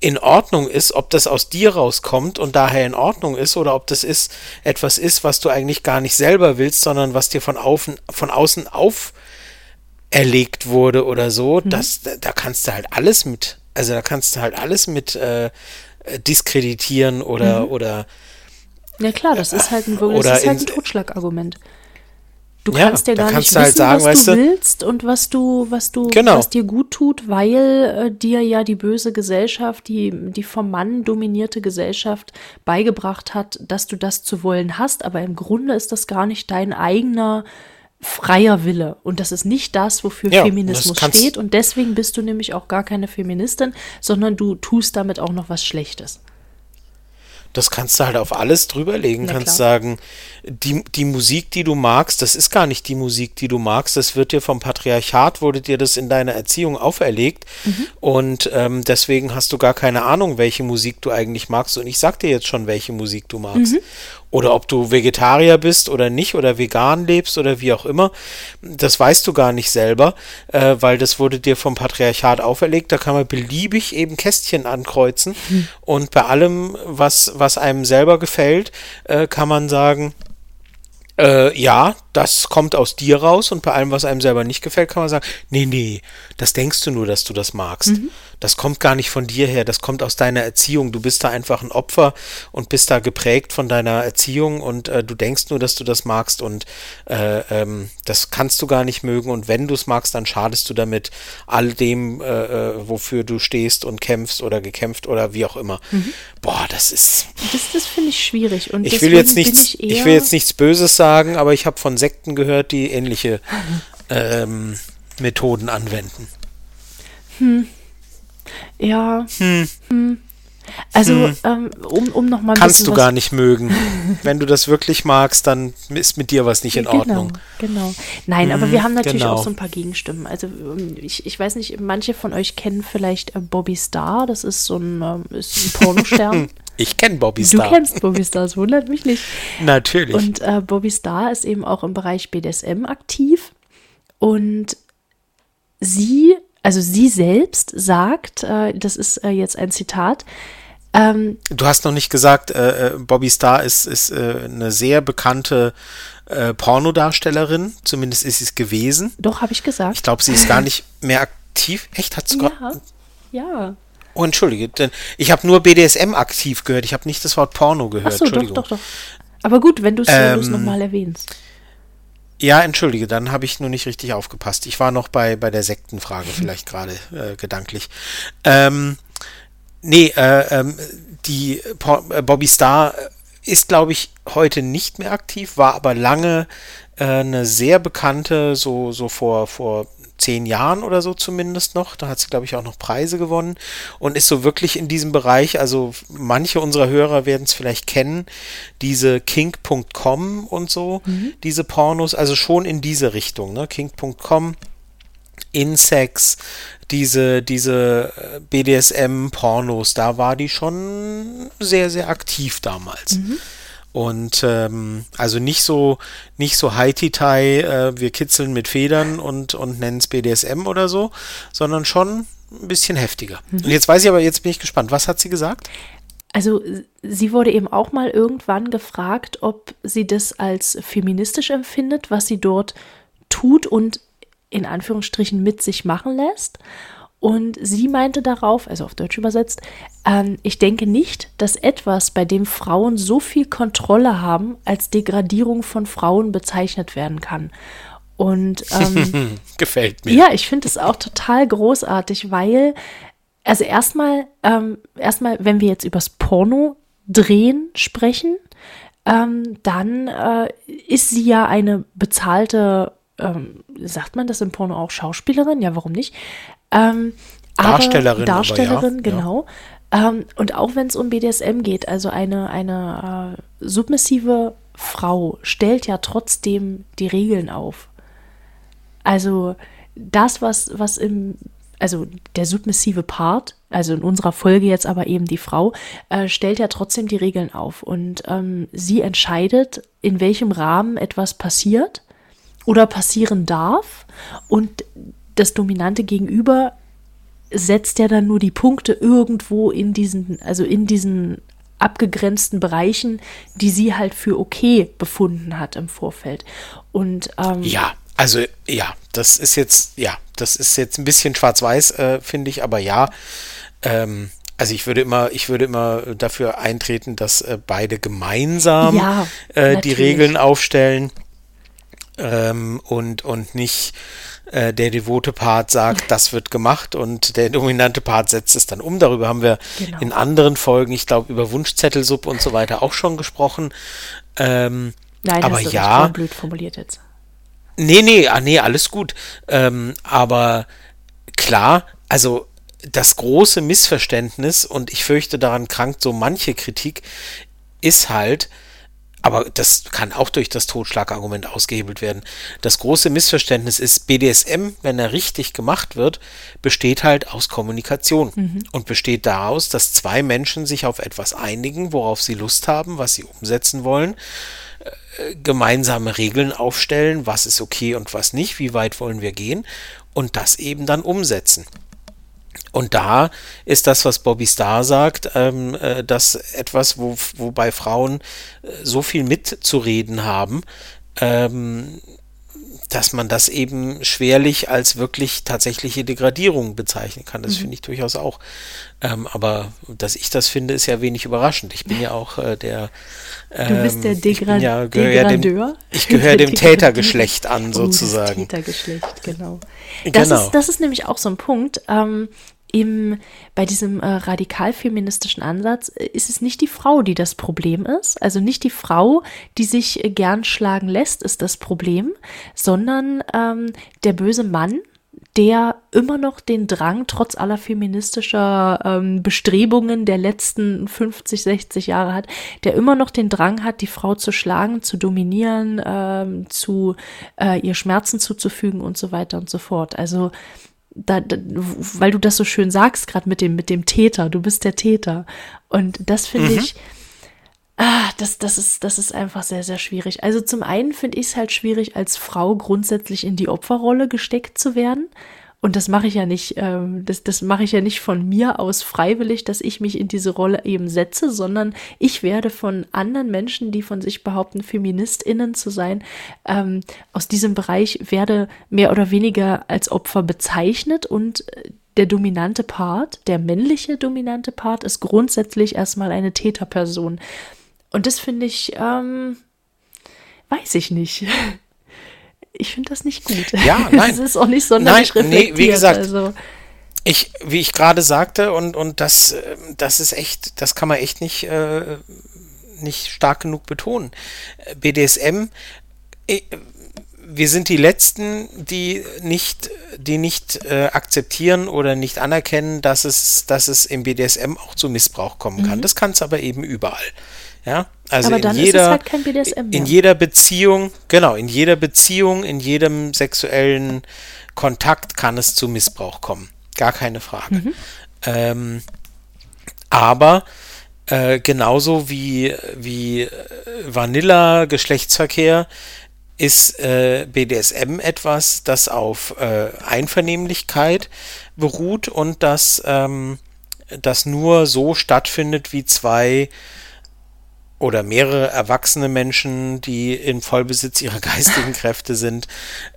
in Ordnung ist, ob das aus dir rauskommt und daher in Ordnung ist oder ob das ist etwas ist, was du eigentlich gar nicht selber willst, sondern was dir von, außen, von außen auferlegt wurde oder so, mhm. das, da kannst du halt alles mit also da kannst du halt alles mit äh, diskreditieren oder mhm. oder ja klar, das ist halt ein, das ist halt ein Totschlagargument. Du ja, kannst ja gar nicht halt wissen, sagen, was du willst und was du, was du, genau. was dir gut tut, weil äh, dir ja die böse Gesellschaft, die, die vom Mann dominierte Gesellschaft beigebracht hat, dass du das zu wollen hast, aber im Grunde ist das gar nicht dein eigener freier Wille. Und das ist nicht das, wofür ja, Feminismus steht. Und deswegen bist du nämlich auch gar keine Feministin, sondern du tust damit auch noch was Schlechtes. Das kannst du halt auf alles drüberlegen. Na kannst klar. sagen, die, die Musik, die du magst, das ist gar nicht die Musik, die du magst. Das wird dir vom Patriarchat, wurde dir das in deiner Erziehung auferlegt. Mhm. Und ähm, deswegen hast du gar keine Ahnung, welche Musik du eigentlich magst. Und ich sag dir jetzt schon, welche Musik du magst. Mhm. Oder ob du Vegetarier bist oder nicht oder vegan lebst oder wie auch immer. Das weißt du gar nicht selber, äh, weil das wurde dir vom Patriarchat auferlegt. Da kann man beliebig eben Kästchen ankreuzen. Und bei allem, was, was einem selber gefällt, äh, kann man sagen, äh, ja, das kommt aus dir raus und bei allem, was einem selber nicht gefällt, kann man sagen, nee, nee, das denkst du nur, dass du das magst. Das kommt gar nicht von dir her, das kommt aus deiner Erziehung. Du bist da einfach ein Opfer und bist da geprägt von deiner Erziehung und äh, du denkst nur, dass du das magst und äh, ähm, das kannst du gar nicht mögen und wenn du es magst, dann schadest du damit all dem, äh, äh, wofür du stehst und kämpfst oder gekämpft oder wie auch immer. Boah, das ist Das, das finde ich schwierig. Und ich will jetzt nichts, ich, ich, will jetzt nichts Böses sagen, aber ich habe von Sekten gehört, die ähnliche ähm, Methoden anwenden. Ja. Hm. Also, ähm, um, um nochmal Kannst du gar nicht mögen. Wenn du das wirklich magst, dann ist mit dir was nicht in Ordnung. Genau, genau. Nein, aber wir haben natürlich genau. auch so ein paar Gegenstimmen. Also ähm, ich, ich weiß nicht, manche von euch kennen vielleicht äh, Bobby Star, das ist so ein, ähm, ist ein Pornostern. Ich kenne Bobby du Star. kennst Bobby Star, das wundert mich nicht. Natürlich. Und äh, Bobby Star ist eben auch im Bereich BDSM aktiv. Und sie, also sie selbst sagt, äh, das ist äh, jetzt ein Zitat, ähm, du hast noch nicht gesagt, äh, äh, Bobby Star ist, ist äh, eine sehr bekannte äh, Pornodarstellerin. Zumindest ist sie es gewesen. doch, habe ich gesagt. Ich glaube, sie ist gar nicht mehr aktiv. Echt? Hat's Gott? ja, ja. Oh, entschuldige, denn ich habe nur BDSM aktiv gehört. Ich habe nicht das Wort Porno gehört. Ach so, doch, doch, doch. Aber gut, wenn du es Ähm, nochmal erwähnst. Ja, entschuldige, dann habe ich nur nicht richtig aufgepasst. Ich war noch bei, bei der Sektenfrage vielleicht gerade äh, gedanklich. Ähm, nee, äh, ähm, die Po- äh, Bobby Star ist, glaube ich, heute nicht mehr aktiv, war aber lange äh, eine sehr bekannte, so, so vor, vor zehn Jahren oder so zumindest noch. Da hat sie, glaube ich, auch noch Preise gewonnen und ist so wirklich in diesem Bereich, also manche unserer Hörer werden es vielleicht kennen, diese kink.com und so, diese Pornos, also schon in diese Richtung, ne? Kink.com, Insex, diese, diese äh, BDSM-Pornos, da war die schon sehr, sehr aktiv damals. Und ähm, also nicht so, nicht so Haiti-Tai, äh, wir kitzeln mit Federn und, und nennen es BDSM oder so, sondern schon ein bisschen heftiger. Und jetzt weiß ich aber, jetzt bin ich gespannt. Was hat sie gesagt? Also sie wurde eben auch mal irgendwann gefragt, ob sie das als feministisch empfindet, was sie dort tut und in Anführungsstrichen mit sich machen lässt. Und sie meinte darauf, also auf Deutsch übersetzt, ähm, ich denke nicht, dass etwas, bei dem Frauen so viel Kontrolle haben, als Degradierung von Frauen bezeichnet werden kann. Und ähm, Gefällt mir. ja, ich finde es auch total großartig, weil, also erstmal, ähm, erstmal, wenn wir jetzt übers Porno drehen sprechen, ähm, dann äh, ist sie ja eine bezahlte, ähm, sagt man das im Porno auch Schauspielerin? Ja, warum nicht? Ähm, aber- Darstellerin, Darstellerin, ja, genau. Ähm, und auch wenn es um BDSM geht, also eine, eine äh, submissive Frau stellt ja trotzdem die Regeln auf. Also das, was, was im, also der submissive Part, also in unserer Folge jetzt aber eben die Frau, äh, stellt ja trotzdem die Regeln auf. Und ähm, sie entscheidet, in welchem Rahmen etwas passiert oder passieren darf. Und das dominante Gegenüber setzt ja dann nur die Punkte irgendwo in diesen, also in diesen abgegrenzten Bereichen, die sie halt für okay befunden hat im Vorfeld. Und ähm, Ja, also ja, das ist jetzt, ja, das ist jetzt ein bisschen schwarz-weiß, äh, finde ich, aber ja. Ähm, also ich würde immer, ich würde immer dafür eintreten, dass äh, beide gemeinsam Ja, äh, die. Regeln aufstellen ähm, und, und nicht äh, der devote Part sagt, das wird gemacht und der dominante Part setzt es dann um. Darüber haben wir Genau. in anderen Folgen, ich glaube, über Wunschzettelsuppe und so weiter auch schon gesprochen. Ähm, nein, aber hast du ja, blöd formuliert jetzt. Nee, nee, ah, nee, alles gut. Ähm, aber klar, also das große Missverständnis, und ich fürchte, daran krankt so manche Kritik, ist halt, aber das kann auch durch das Totschlagargument ausgehebelt werden. Das große Missverständnis ist, BDSM, wenn er richtig gemacht wird, besteht halt aus Kommunikation mhm. und besteht daraus, dass zwei Menschen sich auf etwas einigen, worauf sie Lust haben, was sie umsetzen wollen, äh, gemeinsame Regeln aufstellen, was ist okay und was nicht, wie weit wollen wir gehen und das eben dann umsetzen. Und da ist das, was Bobby Starr sagt, ähm, äh, das etwas, wo, wobei Frauen äh, so viel mitzureden haben, ähm, dass man das eben schwerlich als wirklich tatsächliche Degradierung bezeichnen kann. Das mhm. finde ich durchaus auch. Ähm, aber dass ich das finde, ist ja wenig überraschend. Ich bin ja auch äh, der. Ähm, du bist der ähm, Degra ja, Degradeur? Dem, ich gehöre dem Tätergeschlecht an, sozusagen. Oh, Tätergeschlecht, genau. Das, genau. Ist, das ist nämlich auch so ein Punkt. Ähm, im, bei diesem äh, radikal-feministischen Ansatz äh, ist es nicht die Frau, die das Problem ist. Also nicht die Frau, die sich äh, gern schlagen lässt, ist das Problem, sondern ähm, der böse Mann, der immer noch den Drang, trotz aller feministischer ähm, Bestrebungen der letzten 50, 60 Jahre hat, der immer noch den Drang hat, die Frau zu schlagen, zu dominieren, ähm, zu äh, ihr Schmerzen zuzufügen und so weiter und so fort. Also da, da, weil du das so schön sagst, gerade mit dem, mit dem Täter, du bist der Täter. Und das finde mhm. ich, ah, das, das, ist, das ist einfach sehr, sehr schwierig. Also zum einen finde ich es halt schwierig, als Frau grundsätzlich in die Opferrolle gesteckt zu werden. Und das mache ich ja nicht, ähm, das, das mache ich ja nicht von mir aus freiwillig, dass ich mich in diese Rolle eben setze, sondern ich werde von anderen Menschen, die von sich behaupten, FeministInnen zu sein, ähm, aus diesem Bereich werde mehr oder weniger als Opfer bezeichnet und der dominante Part, der männliche dominante Part, ist grundsätzlich erstmal eine Täterperson. Und das finde ich, ähm, weiß ich nicht. ich finde das nicht gut. Ja, nein. Das ist auch nicht sonderlich nein, reflektiert. Nee, wie gesagt, also. ich, wie ich gerade sagte, und, und das, äh, das ist echt, das kann man echt nicht, äh, nicht stark genug betonen. BDSM, äh, wir sind die Letzten, die nicht, die nicht äh, akzeptieren oder nicht anerkennen, dass es, dass es im BDSM auch zu Missbrauch kommen kann. Mhm. Das kann es aber eben überall. Ja, also Aber dann in jeder, ist es halt kein BDSM mehr. In jeder Beziehung, genau, in jeder Beziehung, in jedem sexuellen Kontakt kann es zu Missbrauch kommen. Gar keine Frage. Mhm. Ähm, aber äh, genauso wie, wie äh, Vanilla-Geschlechtsverkehr ist äh, BDSM etwas, das auf äh, Einvernehmlichkeit beruht und das, ähm, das nur so stattfindet, wie zwei oder mehrere erwachsene Menschen, die in Vollbesitz ihrer geistigen Kräfte sind,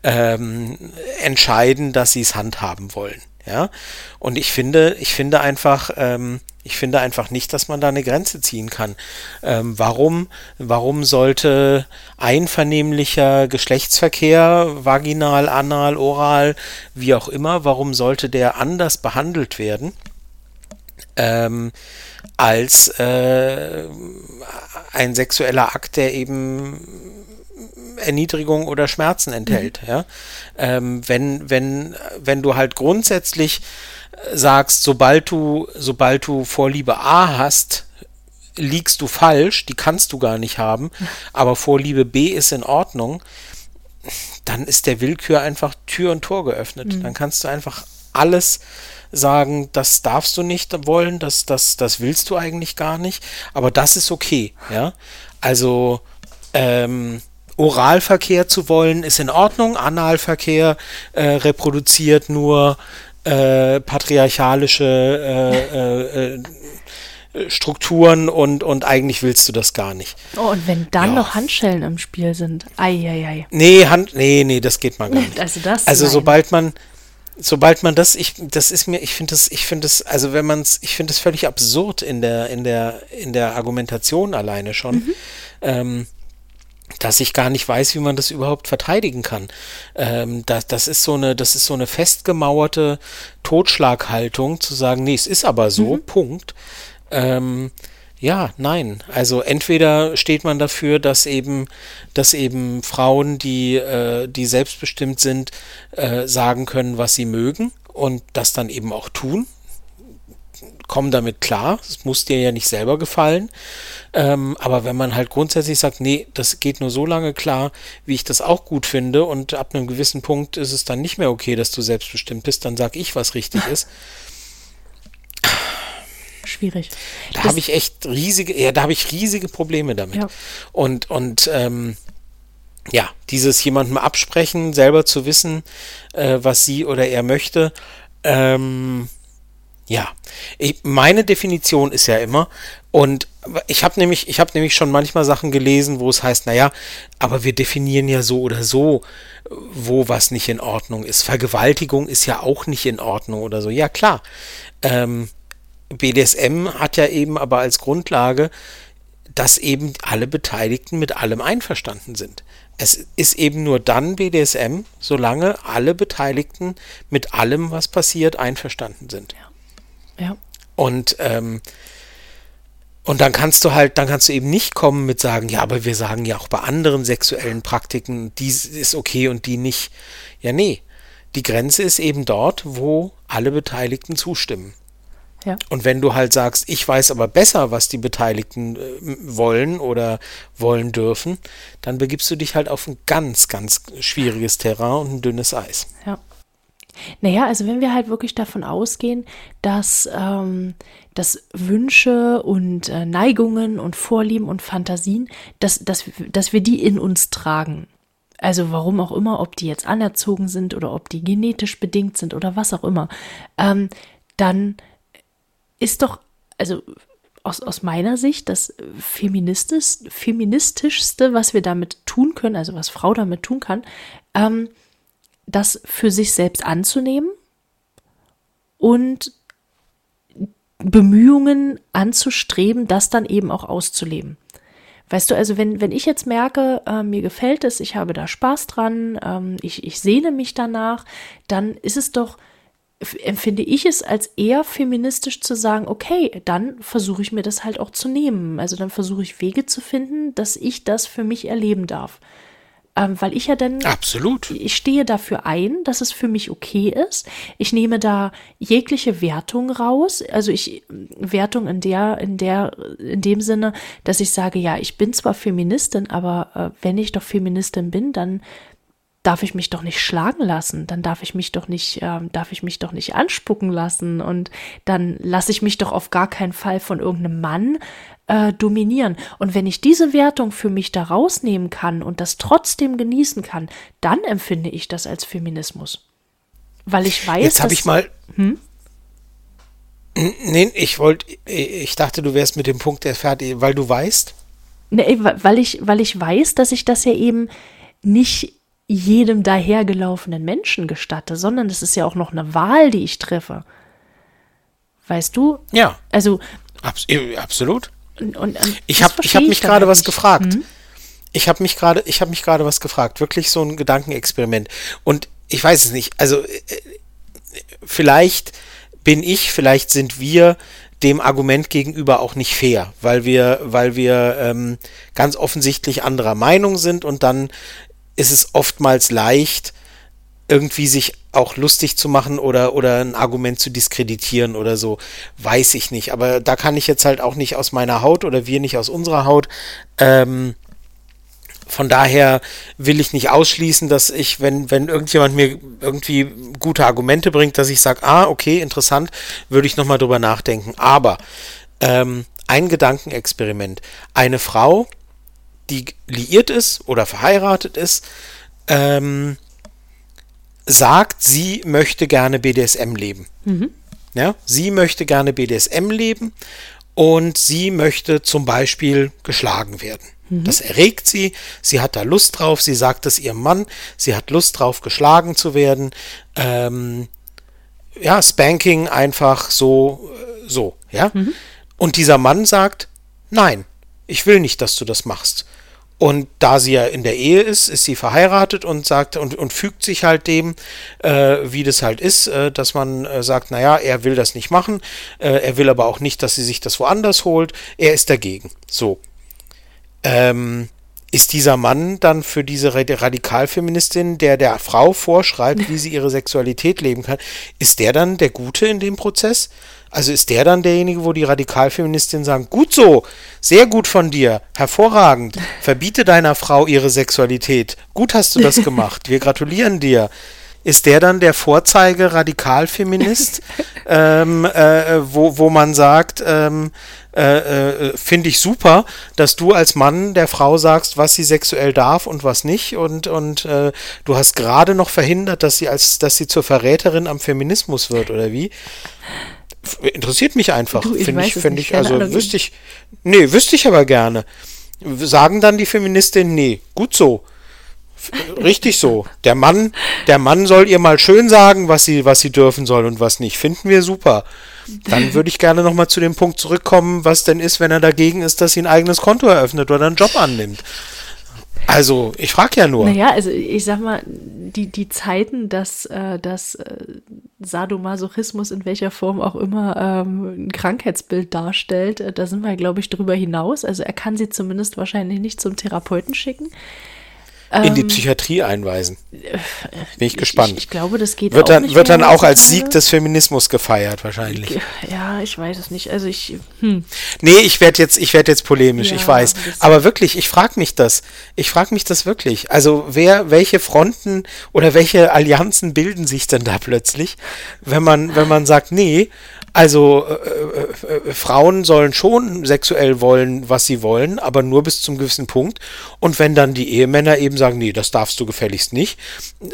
ähm, entscheiden, dass sie es handhaben wollen. Ja, und ich finde, ich finde einfach, ähm, ich finde einfach nicht, dass man da eine Grenze ziehen kann. Ähm, warum, warum sollte einvernehmlicher Geschlechtsverkehr, vaginal, anal, oral, wie auch immer, warum sollte der anders behandelt werden? Ähm, als äh, ein sexueller Akt, der eben Erniedrigung oder Schmerzen enthält. Mhm. Ja? Ähm, wenn, wenn, wenn du halt grundsätzlich sagst, sobald du, sobald du Vorliebe A hast, liegst du falsch, die kannst du gar nicht haben, aber Vorliebe B ist in Ordnung, dann ist der Willkür einfach Tür und Tor geöffnet. Mhm. Dann kannst du einfach alles sagen, das darfst du nicht wollen, das, das, das willst du eigentlich gar nicht, aber das ist okay, ja. Also, ähm, Oralverkehr zu wollen, ist in Ordnung, Analverkehr äh, reproduziert nur äh, patriarchalische äh, äh, äh Strukturen und, und eigentlich willst du das gar nicht. Oh, und wenn dann ja. noch Handschellen im Spiel sind. Eieiei. Nee, Hand, nee, nee, das geht mal gar nicht. Also das. Also nein. sobald man, sobald man das, ich, das ist mir, ich finde das, ich finde das, also wenn man es, ich finde das völlig absurd in der, in der, in der Argumentation alleine schon, mhm. ähm, dass ich gar nicht weiß, wie man das überhaupt verteidigen kann. Ähm, das, das ist so eine, das ist so eine festgemauerte Totschlaghaltung, zu sagen, nee, es ist aber so, mhm. Punkt. Ähm, ja, nein. Also entweder steht man dafür, dass eben, dass eben Frauen, die, äh, die selbstbestimmt sind, äh, sagen können, was sie mögen und das dann eben auch tun. komm damit klar. Es muss dir ja nicht selber gefallen. Ähm, aber wenn man halt grundsätzlich sagt, nee, das geht nur so lange klar, wie ich das auch gut finde und ab einem gewissen Punkt ist es dann nicht mehr okay, dass du selbstbestimmt bist, dann sag ich, was richtig ist. Schwierig. Da habe ich echt riesige, ja, da habe ich riesige Probleme damit. Ja. Und, und ähm, ja, dieses jemandem absprechen, selber zu wissen, äh, was sie oder er möchte, ähm, ja, ich, meine Definition ist ja immer, und ich habe nämlich, ich habe nämlich schon manchmal Sachen gelesen, wo es heißt, naja, aber wir definieren ja so oder so, wo was nicht in Ordnung ist. Vergewaltigung ist ja auch nicht in Ordnung oder so. Ja, klar. Ähm, BDSM hat ja eben aber als Grundlage, dass eben alle Beteiligten mit allem einverstanden sind. Es ist eben nur dann BDSM, solange alle Beteiligten mit allem, was passiert, einverstanden sind. Ja. ja. Und ähm, und dann kannst du halt, dann kannst du eben nicht kommen mit sagen, ja, aber wir sagen ja auch bei anderen sexuellen Praktiken, die ist okay und die nicht. Ja, nee. Die Grenze ist eben dort, wo alle Beteiligten zustimmen. Ja. Und wenn du halt sagst, ich weiß aber besser, was die Beteiligten äh, wollen oder wollen dürfen, dann begibst du dich halt auf ein ganz, ganz schwieriges Terrain und ein dünnes Eis. Ja. Naja, also wenn wir halt wirklich davon ausgehen, dass, ähm, dass Wünsche und äh, Neigungen und Vorlieben und Fantasien, dass, dass, dass wir die in uns tragen. Also warum auch immer, ob die jetzt anerzogen sind oder ob die genetisch bedingt sind oder was auch immer, ähm, dann ist doch, also aus, aus meiner Sicht, das feministisch, feministischste, was wir damit tun können, also was Frau damit tun kann, ähm, das für sich selbst anzunehmen und Bemühungen anzustreben, das dann eben auch auszuleben. Weißt du, also wenn, wenn ich jetzt merke, äh, mir gefällt es, ich habe da Spaß dran, ähm, ich, ich sehne mich danach, dann ist es doch empfinde ich es als eher feministisch zu sagen, okay, dann versuche ich mir das halt auch zu nehmen. Also dann versuche ich Wege zu finden, dass ich das für mich erleben darf. Ähm, weil ich ja dann. Absolut. Ich stehe dafür ein, dass es für mich okay ist. Ich nehme da jegliche Wertung raus. Also ich, Wertung in der, in der, in dem Sinne, dass ich sage, ja, ich bin zwar Feministin, aber äh, wenn ich doch Feministin bin, dann darf ich mich doch nicht schlagen lassen, dann darf ich mich doch nicht, äh, darf ich mich doch nicht anspucken lassen und dann lasse ich mich doch auf gar keinen Fall von irgendeinem Mann äh, dominieren. Und wenn ich diese Wertung für mich da rausnehmen kann und das trotzdem genießen kann, dann empfinde ich das als Feminismus. Weil ich weiß, Jetzt habe ich mal. Hm? Nee, ich wollte, ich dachte, du wärst mit dem Punkt der fertig, weil du weißt. Nee, weil ich, weil ich weiß, dass ich das ja eben nicht jedem dahergelaufenen Menschen gestatte, sondern es ist ja auch noch eine Wahl, die ich treffe. Weißt du? Ja. Also. Abs absolut. Und, und, und ich habe hab mich gerade was gefragt. Mhm. Ich habe mich gerade, ich habe mich gerade was gefragt. Wirklich so ein Gedankenexperiment. Und ich weiß es nicht. Also äh, vielleicht bin ich, vielleicht sind wir dem Argument gegenüber auch nicht fair, weil wir, weil wir ähm, ganz offensichtlich anderer Meinung sind und dann ist es oftmals leicht, irgendwie sich auch lustig zu machen oder, oder ein Argument zu diskreditieren oder so, weiß ich nicht. Aber da kann ich jetzt halt auch nicht aus meiner Haut oder wir nicht aus unserer Haut. Ähm, von daher will ich nicht ausschließen, dass ich, wenn, wenn irgendjemand mir irgendwie gute Argumente bringt, dass ich sage, ah, okay, interessant, würde ich nochmal drüber nachdenken. Aber ähm, ein Gedankenexperiment. Eine Frau, die liiert ist oder verheiratet ist, ähm, sagt, sie möchte gerne BDSM leben. Mhm. Ja, sie möchte gerne BDSM leben und sie möchte zum Beispiel geschlagen werden. Mhm. Das erregt sie, sie hat da Lust drauf, sie sagt es ihrem Mann, sie hat Lust drauf, geschlagen zu werden. Ähm, ja, Spanking einfach so, äh, so, ja. Mhm. Und dieser Mann sagt, nein, ich will nicht, dass du das machst. Und da sie ja in der Ehe ist, ist sie verheiratet und sagt und, und fügt sich halt dem, äh, wie das halt ist, äh, dass man äh, sagt, naja, er will das nicht machen, äh, er will aber auch nicht, dass sie sich das woanders holt, er ist dagegen. So. Ähm, ist dieser Mann dann für diese Radikalfeministin, der der Frau vorschreibt, wie sie ihre Sexualität leben kann, ist der dann der Gute in dem Prozess? Also ist der dann derjenige, wo die Radikalfeministinnen sagen, gut so, sehr gut von dir, hervorragend, verbiete deiner Frau ihre Sexualität, gut hast du das gemacht, wir gratulieren dir. Ist der dann der Vorzeige Radikalfeminist, ähm, äh, wo, wo man sagt, ähm, äh, äh, finde ich super, dass du als Mann der Frau sagst, was sie sexuell darf und was nicht und, und äh, du hast gerade noch verhindert, dass sie als, dass sie zur Verräterin am Feminismus wird, oder wie? Interessiert mich einfach. Finde ich, finde ich, also Ahnung. wüsste ich, nee, wüsste ich aber gerne. Sagen dann die Feministinnen, nee, gut so. Richtig so. Der Mann, der Mann soll ihr mal schön sagen, was sie, was sie dürfen soll und was nicht. Finden wir super. Dann würde ich gerne nochmal zu dem Punkt zurückkommen, was denn ist, wenn er dagegen ist, dass sie ein eigenes Konto eröffnet oder einen Job annimmt. Also, ich frage ja nur. Naja, also ich sag mal, die, die Zeiten, dass, äh, dass äh, Sadomasochismus in welcher Form auch immer ähm, ein Krankheitsbild darstellt, äh, da sind wir, glaube ich, drüber hinaus. Also er kann sie zumindest wahrscheinlich nicht zum Therapeuten schicken. In die Ähm, Psychiatrie einweisen. Bin ich gespannt. Ich, ich glaube, das geht wird auch dann, nicht wird dann auch als. Sieg des Feminismus gefeiert, wahrscheinlich. Ja, ich weiß es nicht. Also ich, hm, Nee, ich werde jetzt, ich werde jetzt polemisch, Ja, ich weiß. Aber wirklich, ich frage mich das. Ich frage mich das wirklich. Also wer, welche Fronten oder welche Allianzen bilden sich denn da plötzlich, wenn man, wenn man sagt, nee, also äh, äh, äh, Frauen sollen schon sexuell wollen, was sie wollen, aber nur bis zum gewissen Punkt. Und wenn dann die Ehemänner eben sagen, nee, das darfst du gefälligst nicht,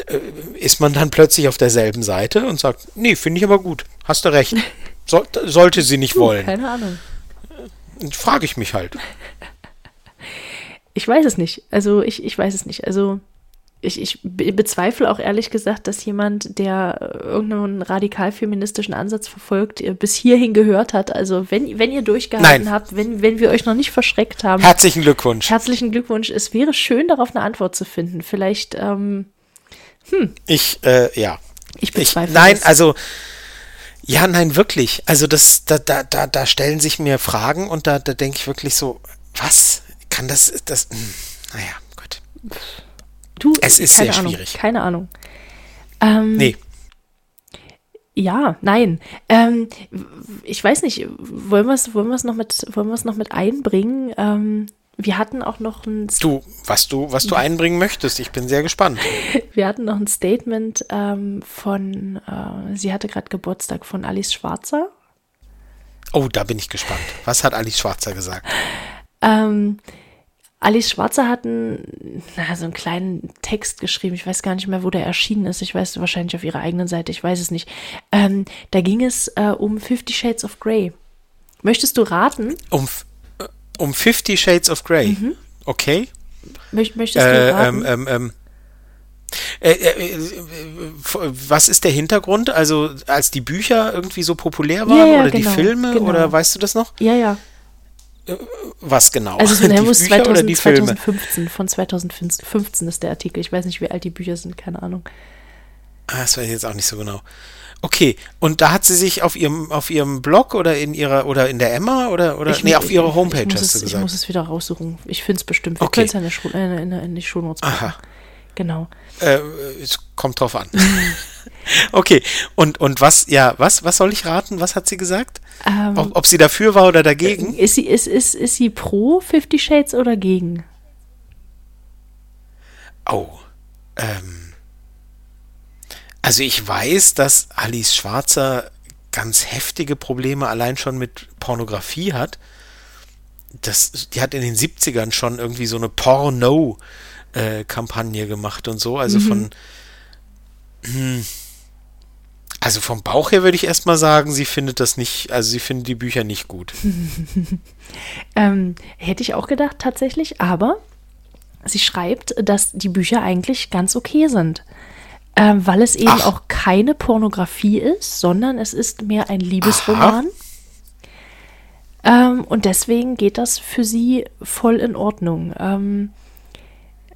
äh, ist man dann plötzlich auf derselben Seite und sagt, nee, finde ich aber gut, hast du recht. Soll, sollte sie nicht wollen. keine Ahnung. Frage ich mich halt. Ich weiß es nicht. Also ich, ich weiß es nicht. Also ich, ich be- bezweifle auch ehrlich gesagt, dass jemand, der äh, irgendeinen radikal-feministischen Ansatz verfolgt, bis hierhin gehört hat. Also wenn, wenn ihr durchgehalten Nein. habt, wenn, wenn wir euch noch nicht verschreckt haben, Herzlichen Glückwunsch. herzlichen Glückwunsch. Es wäre schön, darauf eine Antwort zu finden. Vielleicht, ähm, Ich, äh, ja. ich Ich, bezweifle nein, das. also, ja, nein, wirklich. Also, das, da, da, da, da stellen sich mir Fragen und da, da denke ich wirklich so, was? Kann das, das, hm, naja, gut. Du, es ist keine sehr Ahnung, schwierig. Keine Ahnung. Ähm, Nee, Ja, nein. Ähm, ich weiß nicht, wollen wir es wollen wir's noch, mit- wollen noch mit einbringen? Ähm, wir hatten auch noch ein, du, was du, was du einbringen möchtest, ich bin sehr gespannt. wir hatten noch ein Statement ähm, von, äh, sie hatte gerade Geburtstag von Alice Schwarzer. Oh, da bin ich gespannt. Was hat Alice Schwarzer gesagt? Ähm, Alice Schwarzer hat einen, na, so einen kleinen Text geschrieben. Ich weiß gar nicht mehr, wo der erschienen ist. Ich weiß wahrscheinlich auf ihrer eigenen Seite. Ich weiß es nicht. Ähm, da ging es äh, um Fifty Shades of Grey. Möchtest du raten? Um, äh, um Fifty Shades of Grey. Okay. Möcht, möchtest du Äh, raten? ähm, ähm, ähm. Äh, äh, äh, was ist der Hintergrund? Also, als die Bücher irgendwie so populär waren Ja, ja, oder genau, die Filme genau. oder weißt du das noch? ja, ja. Was genau? Also es die muss Bücher 2000, oder die Filme? 2015, von 2015 ist der Artikel. Ich weiß nicht, wie alt die Bücher sind, keine Ahnung. Ah, das weiß ich jetzt auch nicht so genau. Okay, und da hat sie sich auf ihrem auf ihrem Blog oder in ihrer oder in der Emma oder oder Ich nee, auf ihrer ich- Homepage ich muss hast es, du Ich gesagt. muss es wieder raussuchen. Ich finde es bestimmt. Wir Okay. können es ja in, der in, der- in die Shownotes packen. Aha. Genau. Äh, es kommt drauf an. okay, und und was ja, was was soll ich raten? Was hat sie gesagt? Ähm, Ob, ob sie dafür war oder dagegen? ist, sie, ist, ist, ist sie pro Fifty Shades oder gegen? Oh. Ähm, also ich weiß, dass Alice Schwarzer ganz heftige Probleme allein schon mit Pornografie hat. Das, die hat in den 70ern schon irgendwie so eine Porno-Kampagne gemacht und so. Also von. Hm, also vom Bauch her würde ich erstmal sagen, sie findet das nicht, also sie findet die Bücher nicht gut. Ähm, hätte ich auch gedacht, tatsächlich. Aber sie schreibt, dass die Bücher eigentlich ganz okay sind. Ähm, weil es eben Ach. auch keine Pornografie ist, sondern es ist mehr ein Liebesroman. Ähm, und deswegen geht das für sie voll in Ordnung. Ähm,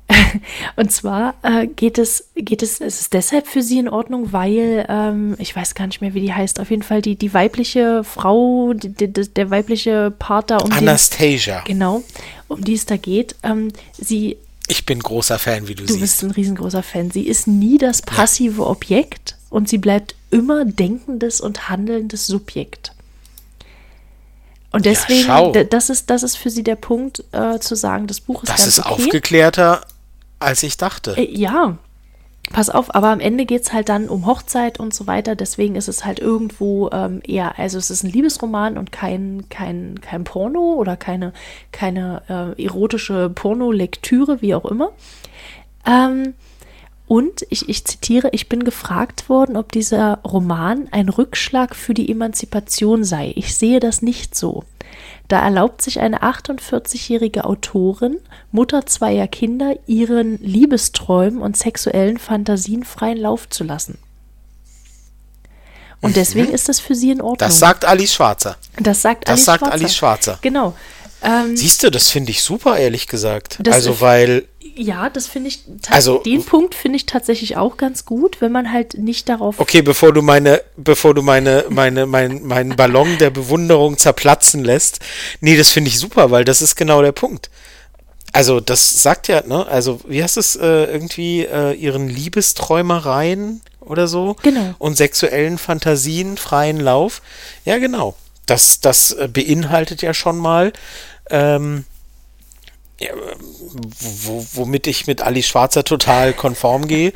und zwar äh, geht es, geht es, es ist deshalb für sie in Ordnung, weil, ähm, ich weiß gar nicht mehr, wie die heißt, auf jeden Fall die, die weibliche Frau, die, die, der weibliche Part da, um den, Anastasia. genau, um die es da geht, ähm, sie Ich bin großer Fan, wie du, Du siehst. bist ein riesengroßer Fan. Sie ist nie das passive Objekt und sie bleibt immer denkendes und handelndes Subjekt. Und deswegen, d- das, ist, das ist für sie der Punkt, äh, zu sagen, das Buch ist Das ist okay. aufgeklärter, als ich dachte. Äh, ja, pass auf, aber am Ende geht es halt dann um Hochzeit und so weiter. Deswegen ist es halt irgendwo ähm, eher, also es ist ein Liebesroman und kein, kein, kein Porno oder keine, keine äh, erotische Pornolektüre, wie auch immer. Ähm, und ich, ich zitiere, ich bin gefragt worden, ob dieser Roman ein Rückschlag für die Emanzipation sei. Ich sehe das nicht so. Da erlaubt sich eine 48-jährige Autorin, Mutter zweier Kinder, ihren Liebesträumen und sexuellen Fantasien freien Lauf zu lassen. Und deswegen ist das für sie in Ordnung. Mhm. Das sagt Alice Schwarzer. das sagt Das Alice sagt Schwarzer. Alice Schwarzer. Genau. Ähm, Siehst du, das finde ich super, ehrlich gesagt. Also, weil, ja, das finde ich, Also- den Punkt finde ich tatsächlich auch ganz gut, wenn man halt nicht darauf okay, bevor du meine, bevor du meine, meine, mein, meinen Ballon der Bewunderung zerplatzen lässt. Nee, das finde ich super, weil das ist genau der Punkt. Also, das sagt ja, ne, also, wie heißt es, äh, irgendwie, äh, ihren Liebesträumereien oder so? Genau. Und sexuellen Fantasien freien Lauf. Ja, genau. Das, das äh, beinhaltet ja schon mal, ähm, wo, womit ich mit Ali Schwarzer total konform gehe,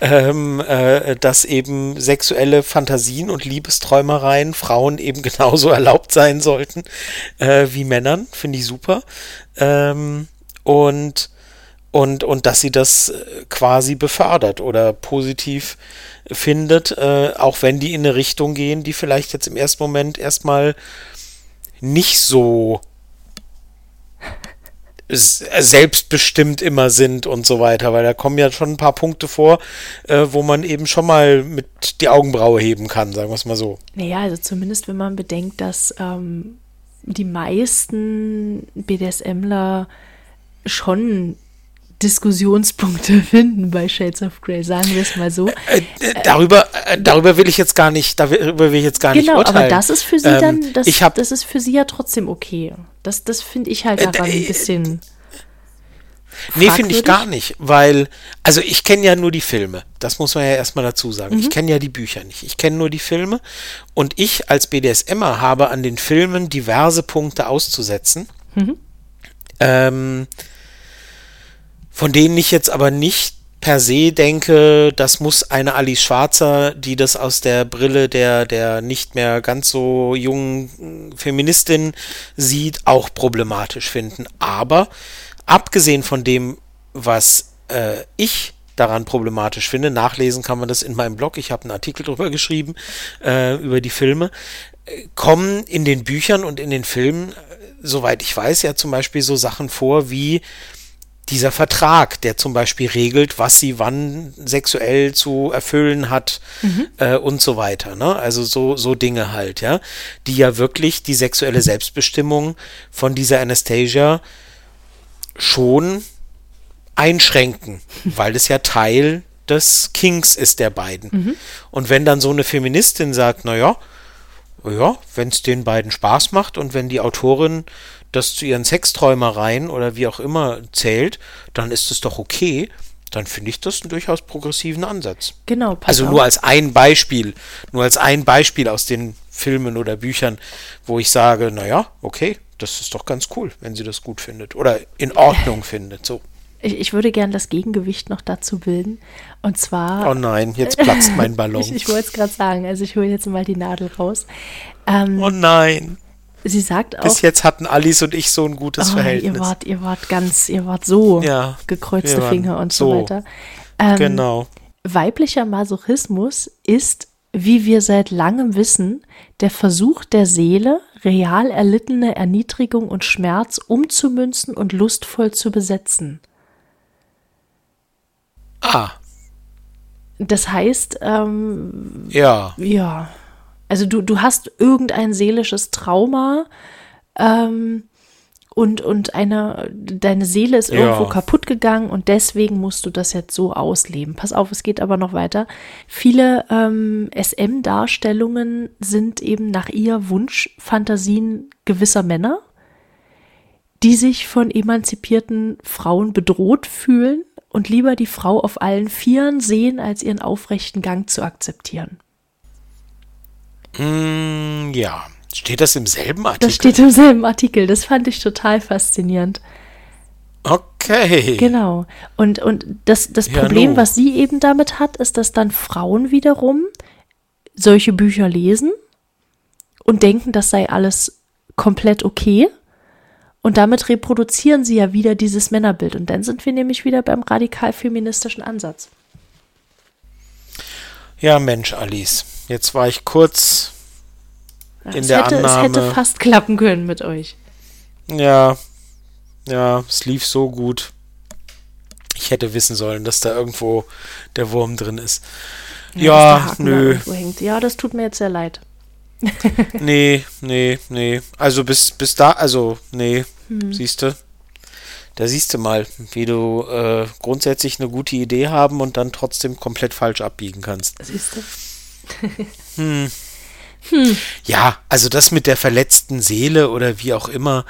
ähm, äh, dass eben sexuelle Fantasien und Liebesträumereien Frauen eben genauso erlaubt sein sollten äh, wie Männern, finde ich super. Ähm, und, und, und dass sie das äh, quasi befördert oder positiv findet, äh, auch wenn die in eine Richtung gehen, die vielleicht jetzt im ersten Moment erstmal nicht so selbstbestimmt immer sind und so weiter, weil da kommen ja schon ein paar Punkte vor, äh, wo man eben schon mal mit die Augenbraue heben kann, sagen wir es mal so. Naja, also zumindest wenn man bedenkt, dass ähm, die meisten BDSMler schon Diskussionspunkte finden bei Shades of Grey, sagen wir es mal so. Äh, äh, darüber, äh, darüber will ich jetzt gar nicht, darüber will ich jetzt gar nicht genau, urteilen. aber das ist für sie Ähm, dann, das, ich hab, das ist für sie ja trotzdem okay. Das, das finde ich halt Äh, daran äh, ein bisschen. Nee, finde ich gar nicht, weil, also ich kenne ja nur die Filme, das muss man ja erstmal dazu sagen. Mhm. Ich kenne ja die Bücher nicht, ich kenne nur die Filme und ich als BDSMer habe an den Filmen diverse Punkte auszusetzen, Mhm. ähm, von denen ich jetzt aber nicht per se denke, das muss eine Alice Schwarzer, die das aus der Brille der, der nicht mehr ganz so jungen Feministin sieht, auch problematisch finden. Aber abgesehen von dem, was äh, ich daran problematisch finde, nachlesen kann man das in meinem Blog, ich habe einen Artikel drüber geschrieben, äh, über die Filme, äh, kommen in den Büchern und in den Filmen, äh, soweit ich weiß, ja zum Beispiel so Sachen vor wie dieser Vertrag, der zum Beispiel regelt, was sie wann sexuell zu erfüllen hat äh, und so weiter. Ne? Also so, so Dinge halt, ja, die ja wirklich die sexuelle Selbstbestimmung von dieser Anastasia schon einschränken, weil es ja Teil des Kings ist der beiden. Und wenn dann so eine Feministin sagt, naja, ja, wenn es den beiden Spaß macht und wenn die Autorin das zu ihren Sexträumereien oder wie auch immer zählt, dann ist es doch okay. Dann finde ich das einen durchaus progressiven Ansatz. Genau, Also auf. nur als ein Beispiel, nur als ein Beispiel aus den Filmen oder Büchern, wo ich sage, naja, okay, das ist doch ganz cool, wenn sie das gut findet oder in Ordnung findet. So. Ich, ich würde gern das Gegengewicht noch dazu bilden. Und zwar. Oh nein, jetzt platzt mein Ballon. Ich, ich wollte es gerade sagen, also ich hole jetzt mal die Nadel raus. Ähm, Oh nein. Sie sagt auch. Bis jetzt hatten Alice und ich so ein gutes oh, Verhältnis. ihr wart, ihr wart ganz, ihr wart so Ja, gekreuzte Finger und so, so. weiter. Ähm, Genau. Weiblicher Masochismus ist, wie wir seit langem wissen, der Versuch der Seele, real erlittene Erniedrigung und Schmerz umzumünzen und lustvoll zu besetzen. Ah, Das heißt, ähm, ja. ja, also du, du hast irgendein seelisches Trauma ähm, und, und eine, deine Seele ist Ja. irgendwo kaputt gegangen und deswegen musst du das jetzt so ausleben. Pass auf, es geht aber noch weiter. Viele ähm, SM-Darstellungen sind eben nach ihr Wunschfantasien gewisser Männer, die sich von emanzipierten Frauen bedroht fühlen und lieber die Frau auf allen Vieren sehen, als ihren aufrechten Gang zu akzeptieren. Mm, ja. Steht das im selben Artikel? Das steht im selben Artikel. Das fand ich total faszinierend. Okay. Genau. Und, und das, das Ja, Problem, nu. was sie eben damit hat, ist, dass dann Frauen wiederum solche Bücher lesen und denken, das sei alles komplett okay. Und damit reproduzieren sie ja wieder dieses Männerbild. Und dann sind wir nämlich wieder beim radikal-feministischen Ansatz. Ja, Mensch, Alice. Jetzt war ich kurz Ja, In der hätte, es hätte Annahme- fast klappen können mit euch. Ja, ja, es lief so gut. Ich hätte wissen sollen, dass da irgendwo der Wurm drin ist. Ja, da nö. Ja, das tut mir jetzt sehr leid. nee, nee, nee. Also bis, bis da, also, nee, Hm. siehst du. Da siehst du mal, wie du äh, grundsätzlich eine gute Idee haben und dann trotzdem komplett falsch abbiegen kannst. Siehst du? Ja, also das mit der verletzten Seele oder wie auch immer,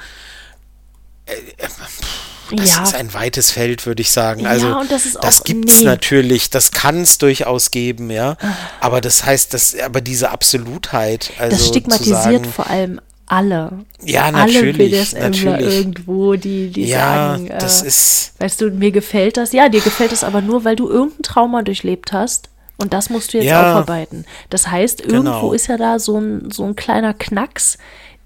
das ja. ist ein weites Feld, würde ich sagen. Ja, Also und das das auch- gibt's nee. natürlich, das kann es durchaus geben, ja. Aber das heißt, dass aber diese Absolutheit, also das stigmatisiert sagen, vor allem alle. Ja, alle natürlich, BDSMler natürlich. irgendwo, die, die ja, sagen, das äh, ist weißt du, mir gefällt das. Ja, dir gefällt es aber nur, weil du irgendein Trauma durchlebt hast. Und das musst du jetzt Ja. aufarbeiten. Das heißt, irgendwo Genau. ist ja da so ein, so ein kleiner Knacks,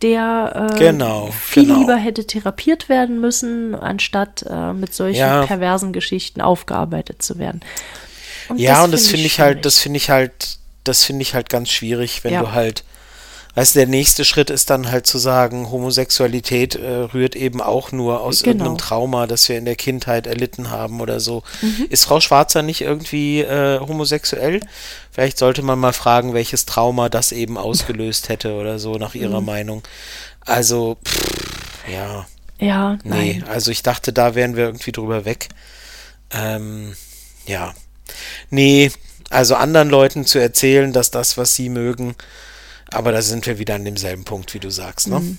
der äh, Genau, viel genau. lieber hätte therapiert werden müssen, anstatt äh, mit solchen Ja. perversen Geschichten aufgearbeitet zu werden. Und ja, und das finde ich halt, schwierig. das finde ich halt, das finde ich halt ganz schwierig, wenn Ja. du halt, weißt du, der nächste Schritt ist dann halt zu sagen, Homosexualität äh, rührt eben auch nur aus Genau. irgendeinem Trauma, das wir in der Kindheit erlitten haben oder so. Mhm. Ist Frau Schwarzer nicht irgendwie äh, homosexuell? Vielleicht sollte man mal fragen, welches Trauma das eben ausgelöst hätte oder so, nach Mhm. ihrer Meinung. Also, pff, ja. Ja, Nee, nein. also ich dachte, da wären wir irgendwie drüber weg. Ähm, ja. Nee, also anderen Leuten zu erzählen, dass das, was sie mögen, aber da sind wir wieder an demselben Punkt, wie du sagst, ne?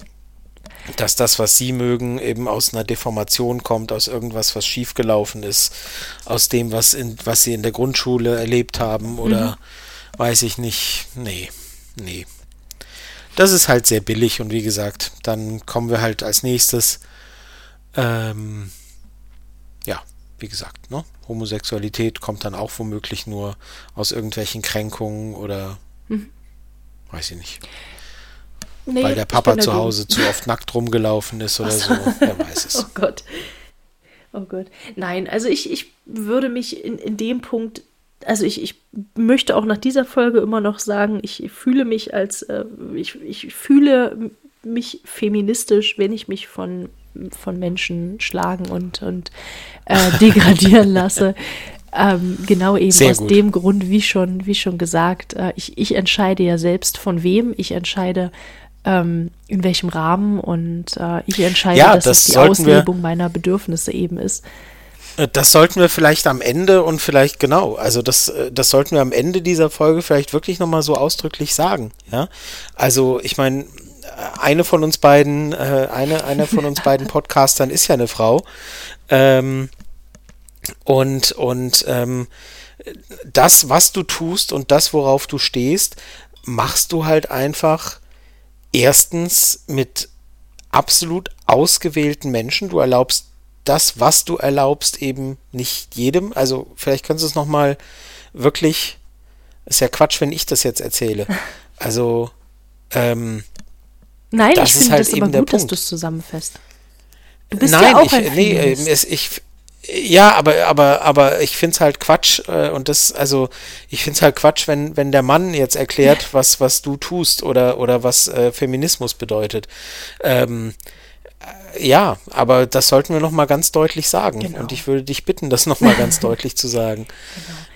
Dass das, was sie mögen, eben aus einer Deformation kommt, aus irgendwas, was schiefgelaufen ist, aus dem, was, in, was sie in der Grundschule erlebt haben oder weiß ich nicht. Nee, nee. Das ist halt sehr billig und wie gesagt, dann kommen wir halt als nächstes ähm, ja, wie gesagt, ne? Homosexualität kommt dann auch womöglich nur aus irgendwelchen Kränkungen oder weiß ich nicht, Nee, weil der Papa zu. Hause zu oft nackt rumgelaufen ist oder so. Wer weiß es. Oh Gott. Oh Gott. Nein, also ich, ich würde mich in, in dem Punkt, also ich, ich möchte auch nach dieser Folge immer noch sagen, ich fühle mich als, äh, ich, ich fühle mich feministisch, wenn ich mich von, von Menschen schlagen und, und äh, degradieren lasse. Ähm, genau eben Sehr aus gut. dem Grund, wie schon, wie schon gesagt, äh, ich, ich entscheide ja selbst von wem, ich entscheide ähm, in welchem Rahmen und äh, ich entscheide, Ja, dass das die sollten wir- Auslebung meiner Bedürfnisse eben ist. Äh, Das sollten wir vielleicht am Ende und vielleicht genau, also das, äh, das sollten wir am Ende dieser Folge vielleicht wirklich nochmal so ausdrücklich sagen, ja. Also ich meine, eine von uns beiden, äh, eine, einer von uns beiden Podcastern ist ja eine Frau. Ähm, und und ähm, das, was du tust und das, worauf du stehst, machst du halt einfach erstens mit absolut ausgewählten Menschen. Du erlaubst das, was du erlaubst, eben nicht jedem. Also vielleicht kannst du es nochmal wirklich, ist ja Quatsch, wenn ich das jetzt erzähle. Also, ähm, Nein, Das ich ist finde halt das eben aber der gut, dass Punkt. du es zusammenfasst. Du bist nein, ja auch ich, ein nee, ähm, es, ich, ja, aber, aber, aber ich finde es halt Quatsch, äh, und das, also, ich finde es halt Quatsch, wenn, wenn der Mann jetzt erklärt, was, was du tust oder, oder was äh, Feminismus bedeutet. Ähm, äh, ja, aber das sollten wir nochmal ganz deutlich sagen. Genau. Und ich würde dich bitten, das nochmal ganz deutlich zu sagen.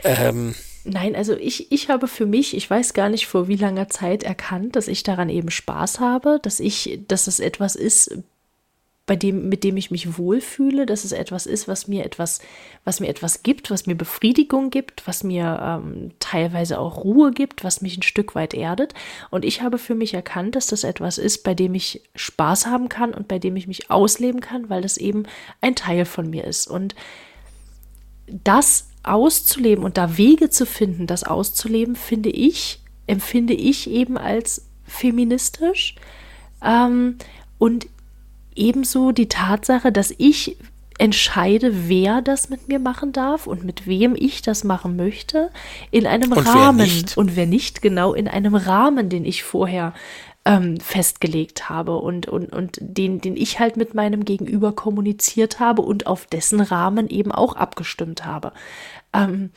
Ähm, Nein, also ich, ich habe für mich, ich weiß gar nicht vor wie langer Zeit erkannt, dass ich daran eben Spaß habe, dass ich, dass es etwas ist, bei dem, mit dem ich mich wohlfühle, dass es etwas ist, was mir etwas, was mir etwas gibt, was mir Befriedigung gibt, was mir ähm, teilweise auch Ruhe gibt, was mich ein Stück weit erdet. Und ich habe für mich erkannt, dass das etwas ist, bei dem ich Spaß haben kann und bei dem ich mich ausleben kann, weil das eben ein Teil von mir ist. Und das auszuleben und da Wege zu finden, das auszuleben, finde ich, empfinde ich eben als feministisch. Ähm, und ebenso die Tatsache, dass ich entscheide, wer das mit mir machen darf und mit wem ich das machen möchte, in einem Und wer Rahmen. nicht. Und wer nicht, genau, in einem Rahmen, den ich vorher ähm, festgelegt habe und, und, und den, den ich halt mit meinem Gegenüber kommuniziert habe und auf dessen Rahmen eben auch abgestimmt habe. Ähm,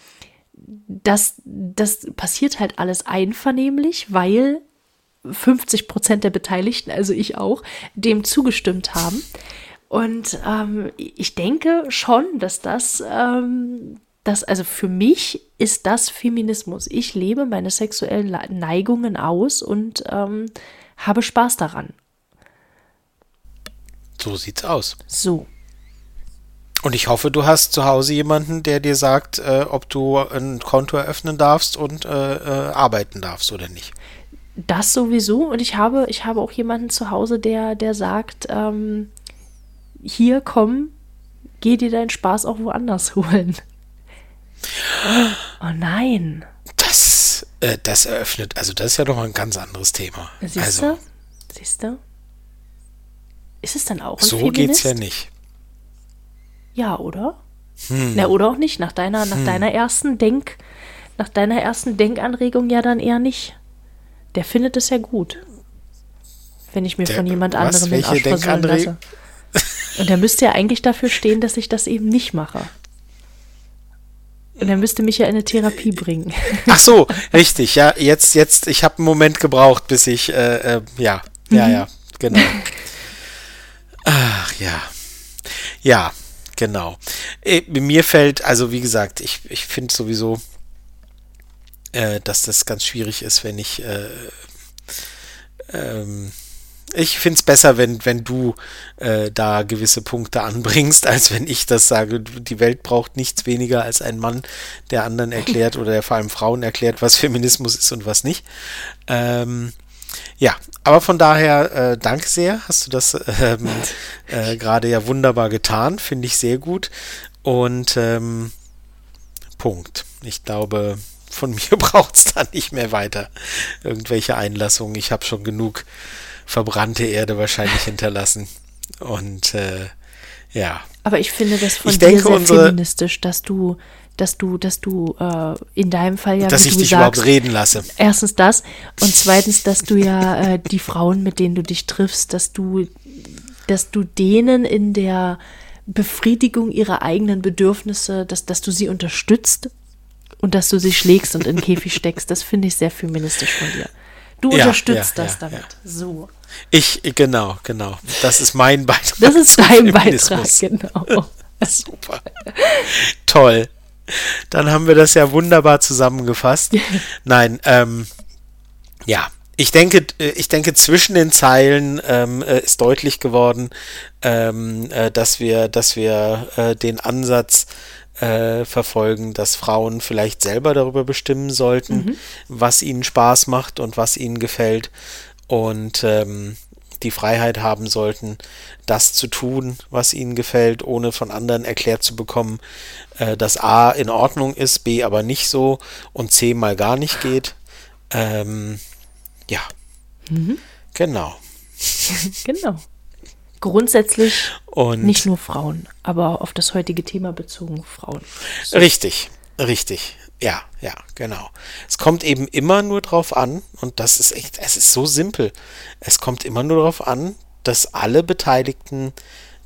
das, das passiert halt alles einvernehmlich, weil 50 Prozent der Beteiligten, also ich auch, dem zugestimmt haben. Und ähm, ich denke schon, dass das, ähm, das, also für mich ist das Feminismus. Ich lebe meine sexuellen Le- Neigungen aus und ähm, habe Spaß daran. So sieht's aus. So. Und ich hoffe, du hast zu Hause jemanden, der dir sagt, äh, ob du ein Konto eröffnen darfst und äh, äh, arbeiten darfst oder nicht. Das sowieso. Und ich habe, ich habe auch jemanden zu Hause, der, der sagt, ähm, hier komm, geh dir deinen Spaß auch woanders holen. Oh nein. Das, äh, das eröffnet, also das ist ja doch mal ein ganz anderes Thema. Siehst also, du? Siehst du? Ist es dann auch ein so Feminist? geht's ja nicht. Ja, oder? Hm. Na, oder auch nicht. Nach deiner, nach deiner ersten Denk, nach deiner ersten Denkanregung ja dann eher nicht. Der findet es ja gut. Wenn ich mir Der- von jemand anderem den Arsch versohlen lasse. Und der müsste ja eigentlich dafür stehen, dass ich das eben nicht mache. Und er müsste mich ja in eine Therapie bringen. Ach so, richtig, ja, jetzt, jetzt, ich habe einen Moment gebraucht, bis ich, äh, äh, ja, ja, ja, genau. Ach ja, ja, genau. Äh, mir fällt, also wie gesagt, ich, ich finde sowieso, äh, dass das ganz schwierig ist, wenn ich, äh, ähm, ich finde es besser, wenn, wenn du äh, da gewisse Punkte anbringst, als wenn ich das sage. Die Welt braucht nichts weniger als ein Mann, der anderen erklärt oder der vor allem Frauen erklärt, was Feminismus ist und was nicht. Ähm, ja, aber von daher, äh, danke sehr. Hast du das ähm, äh, gerade ja wunderbar getan. Finde ich sehr gut. Und ähm, Punkt. Ich glaube, von mir braucht es da nicht mehr weiter irgendwelche Einlassungen. Ich habe schon genug verbrannte Erde wahrscheinlich hinterlassen. Und äh, ja, Aber ich finde das von Ich dir denke, sehr unsere- feministisch, dass du, dass du, dass du äh, in deinem Fall ja, dass ich du dich sagst, überhaupt reden lasse. Erstens das und zweitens, dass du ja äh, die Frauen, mit denen du dich triffst, dass du, dass du denen in der Befriedigung ihrer eigenen Bedürfnisse, dass, dass du sie unterstützt und dass du sie schlägst und in den Käfig steckst. Das finde ich sehr feministisch von dir. Du Ja, unterstützt ja, das ja, damit. So. Ich, genau, genau. Das ist mein Beitrag. Das ist dein Beitrag, genau. Super. Toll. Dann haben wir das ja wunderbar zusammengefasst. Nein, ähm, ja. Ich denke, äh, ich denke, zwischen den Zeilen ähm, äh, ist deutlich geworden, ähm, äh, dass wir, dass wir äh, den Ansatz äh, verfolgen, dass Frauen vielleicht selber darüber bestimmen sollten, was ihnen Spaß macht und was ihnen gefällt und ähm, die Freiheit haben sollten, das zu tun, was ihnen gefällt, ohne von anderen erklärt zu bekommen, äh, dass A in Ordnung ist, B aber nicht so und C mal gar nicht geht. Ähm, ja, genau. Genau. Grundsätzlich Und nicht nur Frauen, aber auf das heutige Thema bezogen Frauen. Richtig, richtig. Ja, ja, genau. Es kommt eben immer nur drauf an, und das ist echt, es ist so simpel. Es kommt immer nur darauf an, dass alle Beteiligten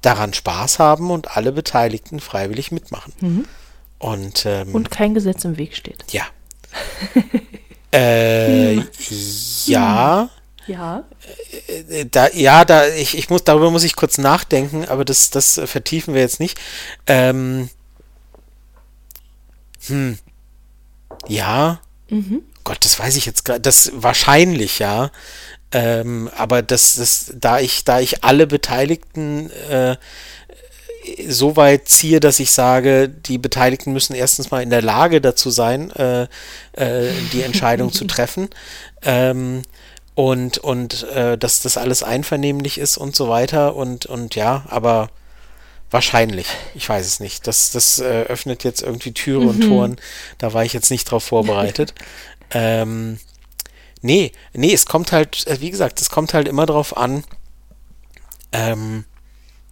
daran Spaß haben und alle Beteiligten freiwillig mitmachen. Und, ähm, Und kein Gesetz im Weg steht. ja. äh, ja. Ja. Äh, Da, ja, da, ich, ich muss, darüber muss ich kurz nachdenken, aber das, das vertiefen wir jetzt nicht. Ähm, hm. Ja. Gott, das weiß ich jetzt gerade. Das wahrscheinlich, ja. Ähm, aber das, das, da ich, da ich alle Beteiligten äh, so weit ziehe, dass ich sage, die Beteiligten müssen erstens mal in der Lage dazu sein, äh, äh, die Entscheidung zu treffen. Ähm, und und äh, dass das alles einvernehmlich ist und so weiter und und ja, aber wahrscheinlich, ich weiß es nicht. Das das äh, öffnet jetzt irgendwie Türe und Toren. Da war ich jetzt nicht drauf vorbereitet. ähm, Nee, nee, es kommt halt, äh, wie gesagt, es kommt halt immer drauf an, ähm,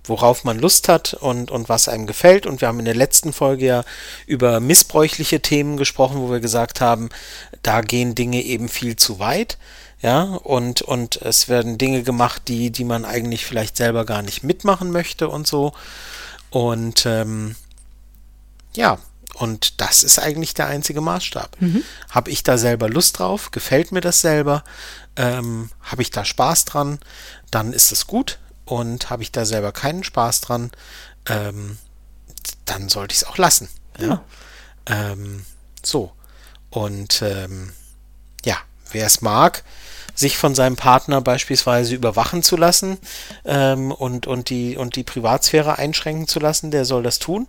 worauf man Lust hat und, und was einem gefällt. Und wir haben in der letzten Folge ja über missbräuchliche Themen gesprochen, wo wir gesagt haben, da gehen Dinge eben viel zu weit. Ja, und, und es werden Dinge gemacht, die, die man eigentlich vielleicht selber gar nicht mitmachen möchte und so. Und ähm, ja, und das ist eigentlich der einzige Maßstab. Mhm. Habe ich da selber Lust drauf? Gefällt mir das selber? Ähm, Habe ich da Spaß dran? Dann ist es gut. Und habe ich da selber keinen Spaß dran, ähm, dann sollte ich es auch lassen. Ja. ja. Ähm, so. Und ähm, wer es mag, sich von seinem Partner beispielsweise überwachen zu lassen ähm, und, und, die, und die Privatsphäre einschränken zu lassen, der soll das tun.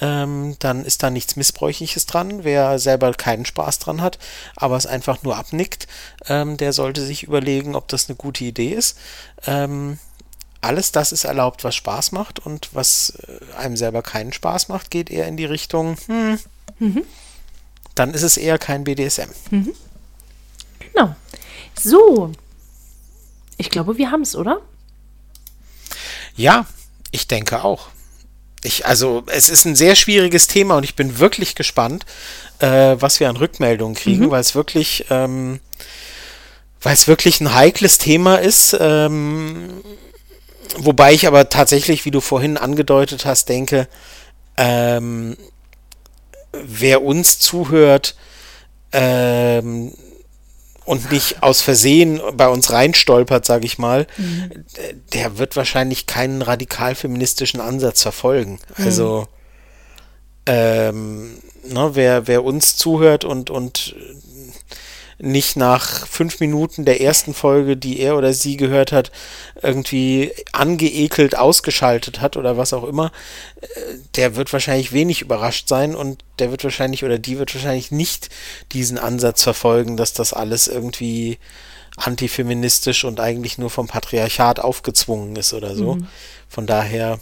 Ähm, dann ist da nichts Missbräuchliches dran. Wer selber keinen Spaß dran hat, aber es einfach nur abnickt, ähm, der sollte sich überlegen, ob das eine gute Idee ist. Ähm, alles das ist erlaubt, was Spaß macht und was äh, einem selber keinen Spaß macht, geht eher in die Richtung, hm, mhm. dann ist es eher kein BDSM. Mhm. Genau. So. Ich glaube, wir haben es, oder? Ja, ich denke auch. Ich, also, es ist ein sehr schwieriges Thema und ich bin wirklich gespannt, äh, was wir an Rückmeldungen kriegen, mhm. weil es wirklich, ähm, weil es wirklich ein heikles Thema ist. Ähm, wobei ich aber tatsächlich, wie du vorhin angedeutet hast, denke, ähm, wer uns zuhört, ähm, und nicht aus Versehen bei uns reinstolpert, sage ich mal, mhm. der wird wahrscheinlich keinen radikal feministischen Ansatz verfolgen. Mhm. Also ähm, ne, wer, wer uns zuhört und, und nicht nach fünf Minuten der ersten Folge, die er oder sie gehört hat, irgendwie angeekelt ausgeschaltet hat oder was auch immer, äh, der wird wahrscheinlich wenig überrascht sein und der wird wahrscheinlich oder die wird wahrscheinlich nicht diesen Ansatz verfolgen, dass das alles irgendwie antifeministisch und eigentlich nur vom Patriarchat aufgezwungen ist oder so. Mhm. Von daher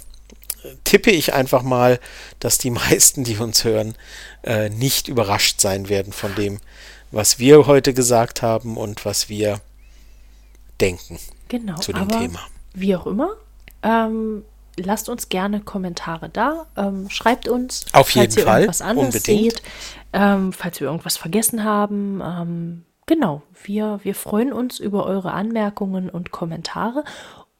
äh, tippe ich einfach mal, dass die meisten, die uns hören, äh, nicht überrascht sein werden von dem, was wir heute gesagt haben und was wir denken genau, zu dem Thema. Wie auch immer, ähm, lasst uns gerne Kommentare da. Ähm, schreibt uns, Auf falls jeden ihr Fall. irgendwas anderes Unbedingt. seht, ähm, falls wir irgendwas vergessen haben. Ähm, genau, wir, wir freuen uns über eure Anmerkungen und Kommentare.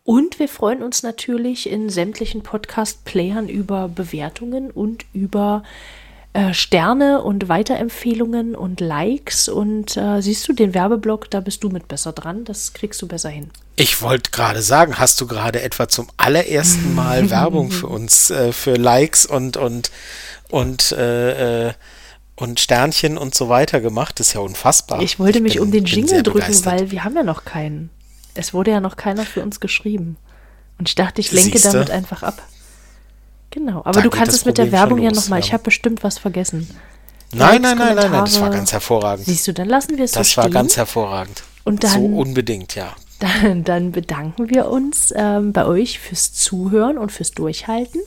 Und wir freuen uns natürlich in sämtlichen Podcast-Playern über Bewertungen und über äh, Sterne und Weiterempfehlungen und Likes. Und äh, siehst du den Werbeblock, da bist du mit besser dran. Das kriegst du besser hin. Ich wollte gerade sagen, hast du gerade etwa zum allerersten Mal Werbung für uns, äh, für Likes und, und, und, äh, äh, und Sternchen und so weiter gemacht? Das ist ja unfassbar. Ich wollte ich mich bin, um den Jingle drücken, begeistert. weil wir haben ja noch keinen. Es wurde ja noch keiner für uns geschrieben. Und ich dachte, ich lenke Siehste? damit einfach ab. Genau, aber da du kannst es mit der Werbung ja nochmal. Ich habe bestimmt was vergessen. Nein, nein, nein, nein, nein, das war ganz hervorragend. Siehst du, dann lassen wir es so Das war ganz hervorragend. Und dann, so unbedingt, ja. Dann, dann bedanken wir uns ähm, bei euch fürs Zuhören und fürs Durchhalten.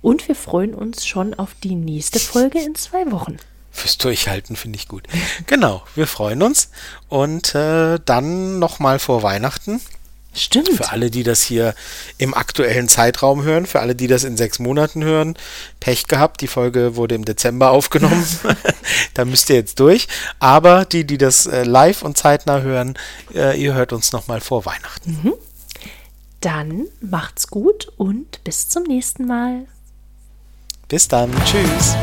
Und wir freuen uns schon auf die nächste Folge in zwei Wochen. Fürs Durchhalten finde ich gut. genau, wir freuen uns. Und äh, dann nochmal vor Weihnachten Stimmt. Für alle, die das hier im aktuellen Zeitraum hören, für alle, die das in sechs Monaten hören, Pech gehabt. Die Folge wurde im Dezember aufgenommen. da müsst ihr jetzt durch. Aber die, die das äh, live und zeitnah hören, äh, ihr hört uns nochmal vor Weihnachten. Mhm. Dann macht's gut und bis zum nächsten Mal. Bis dann. Tschüss.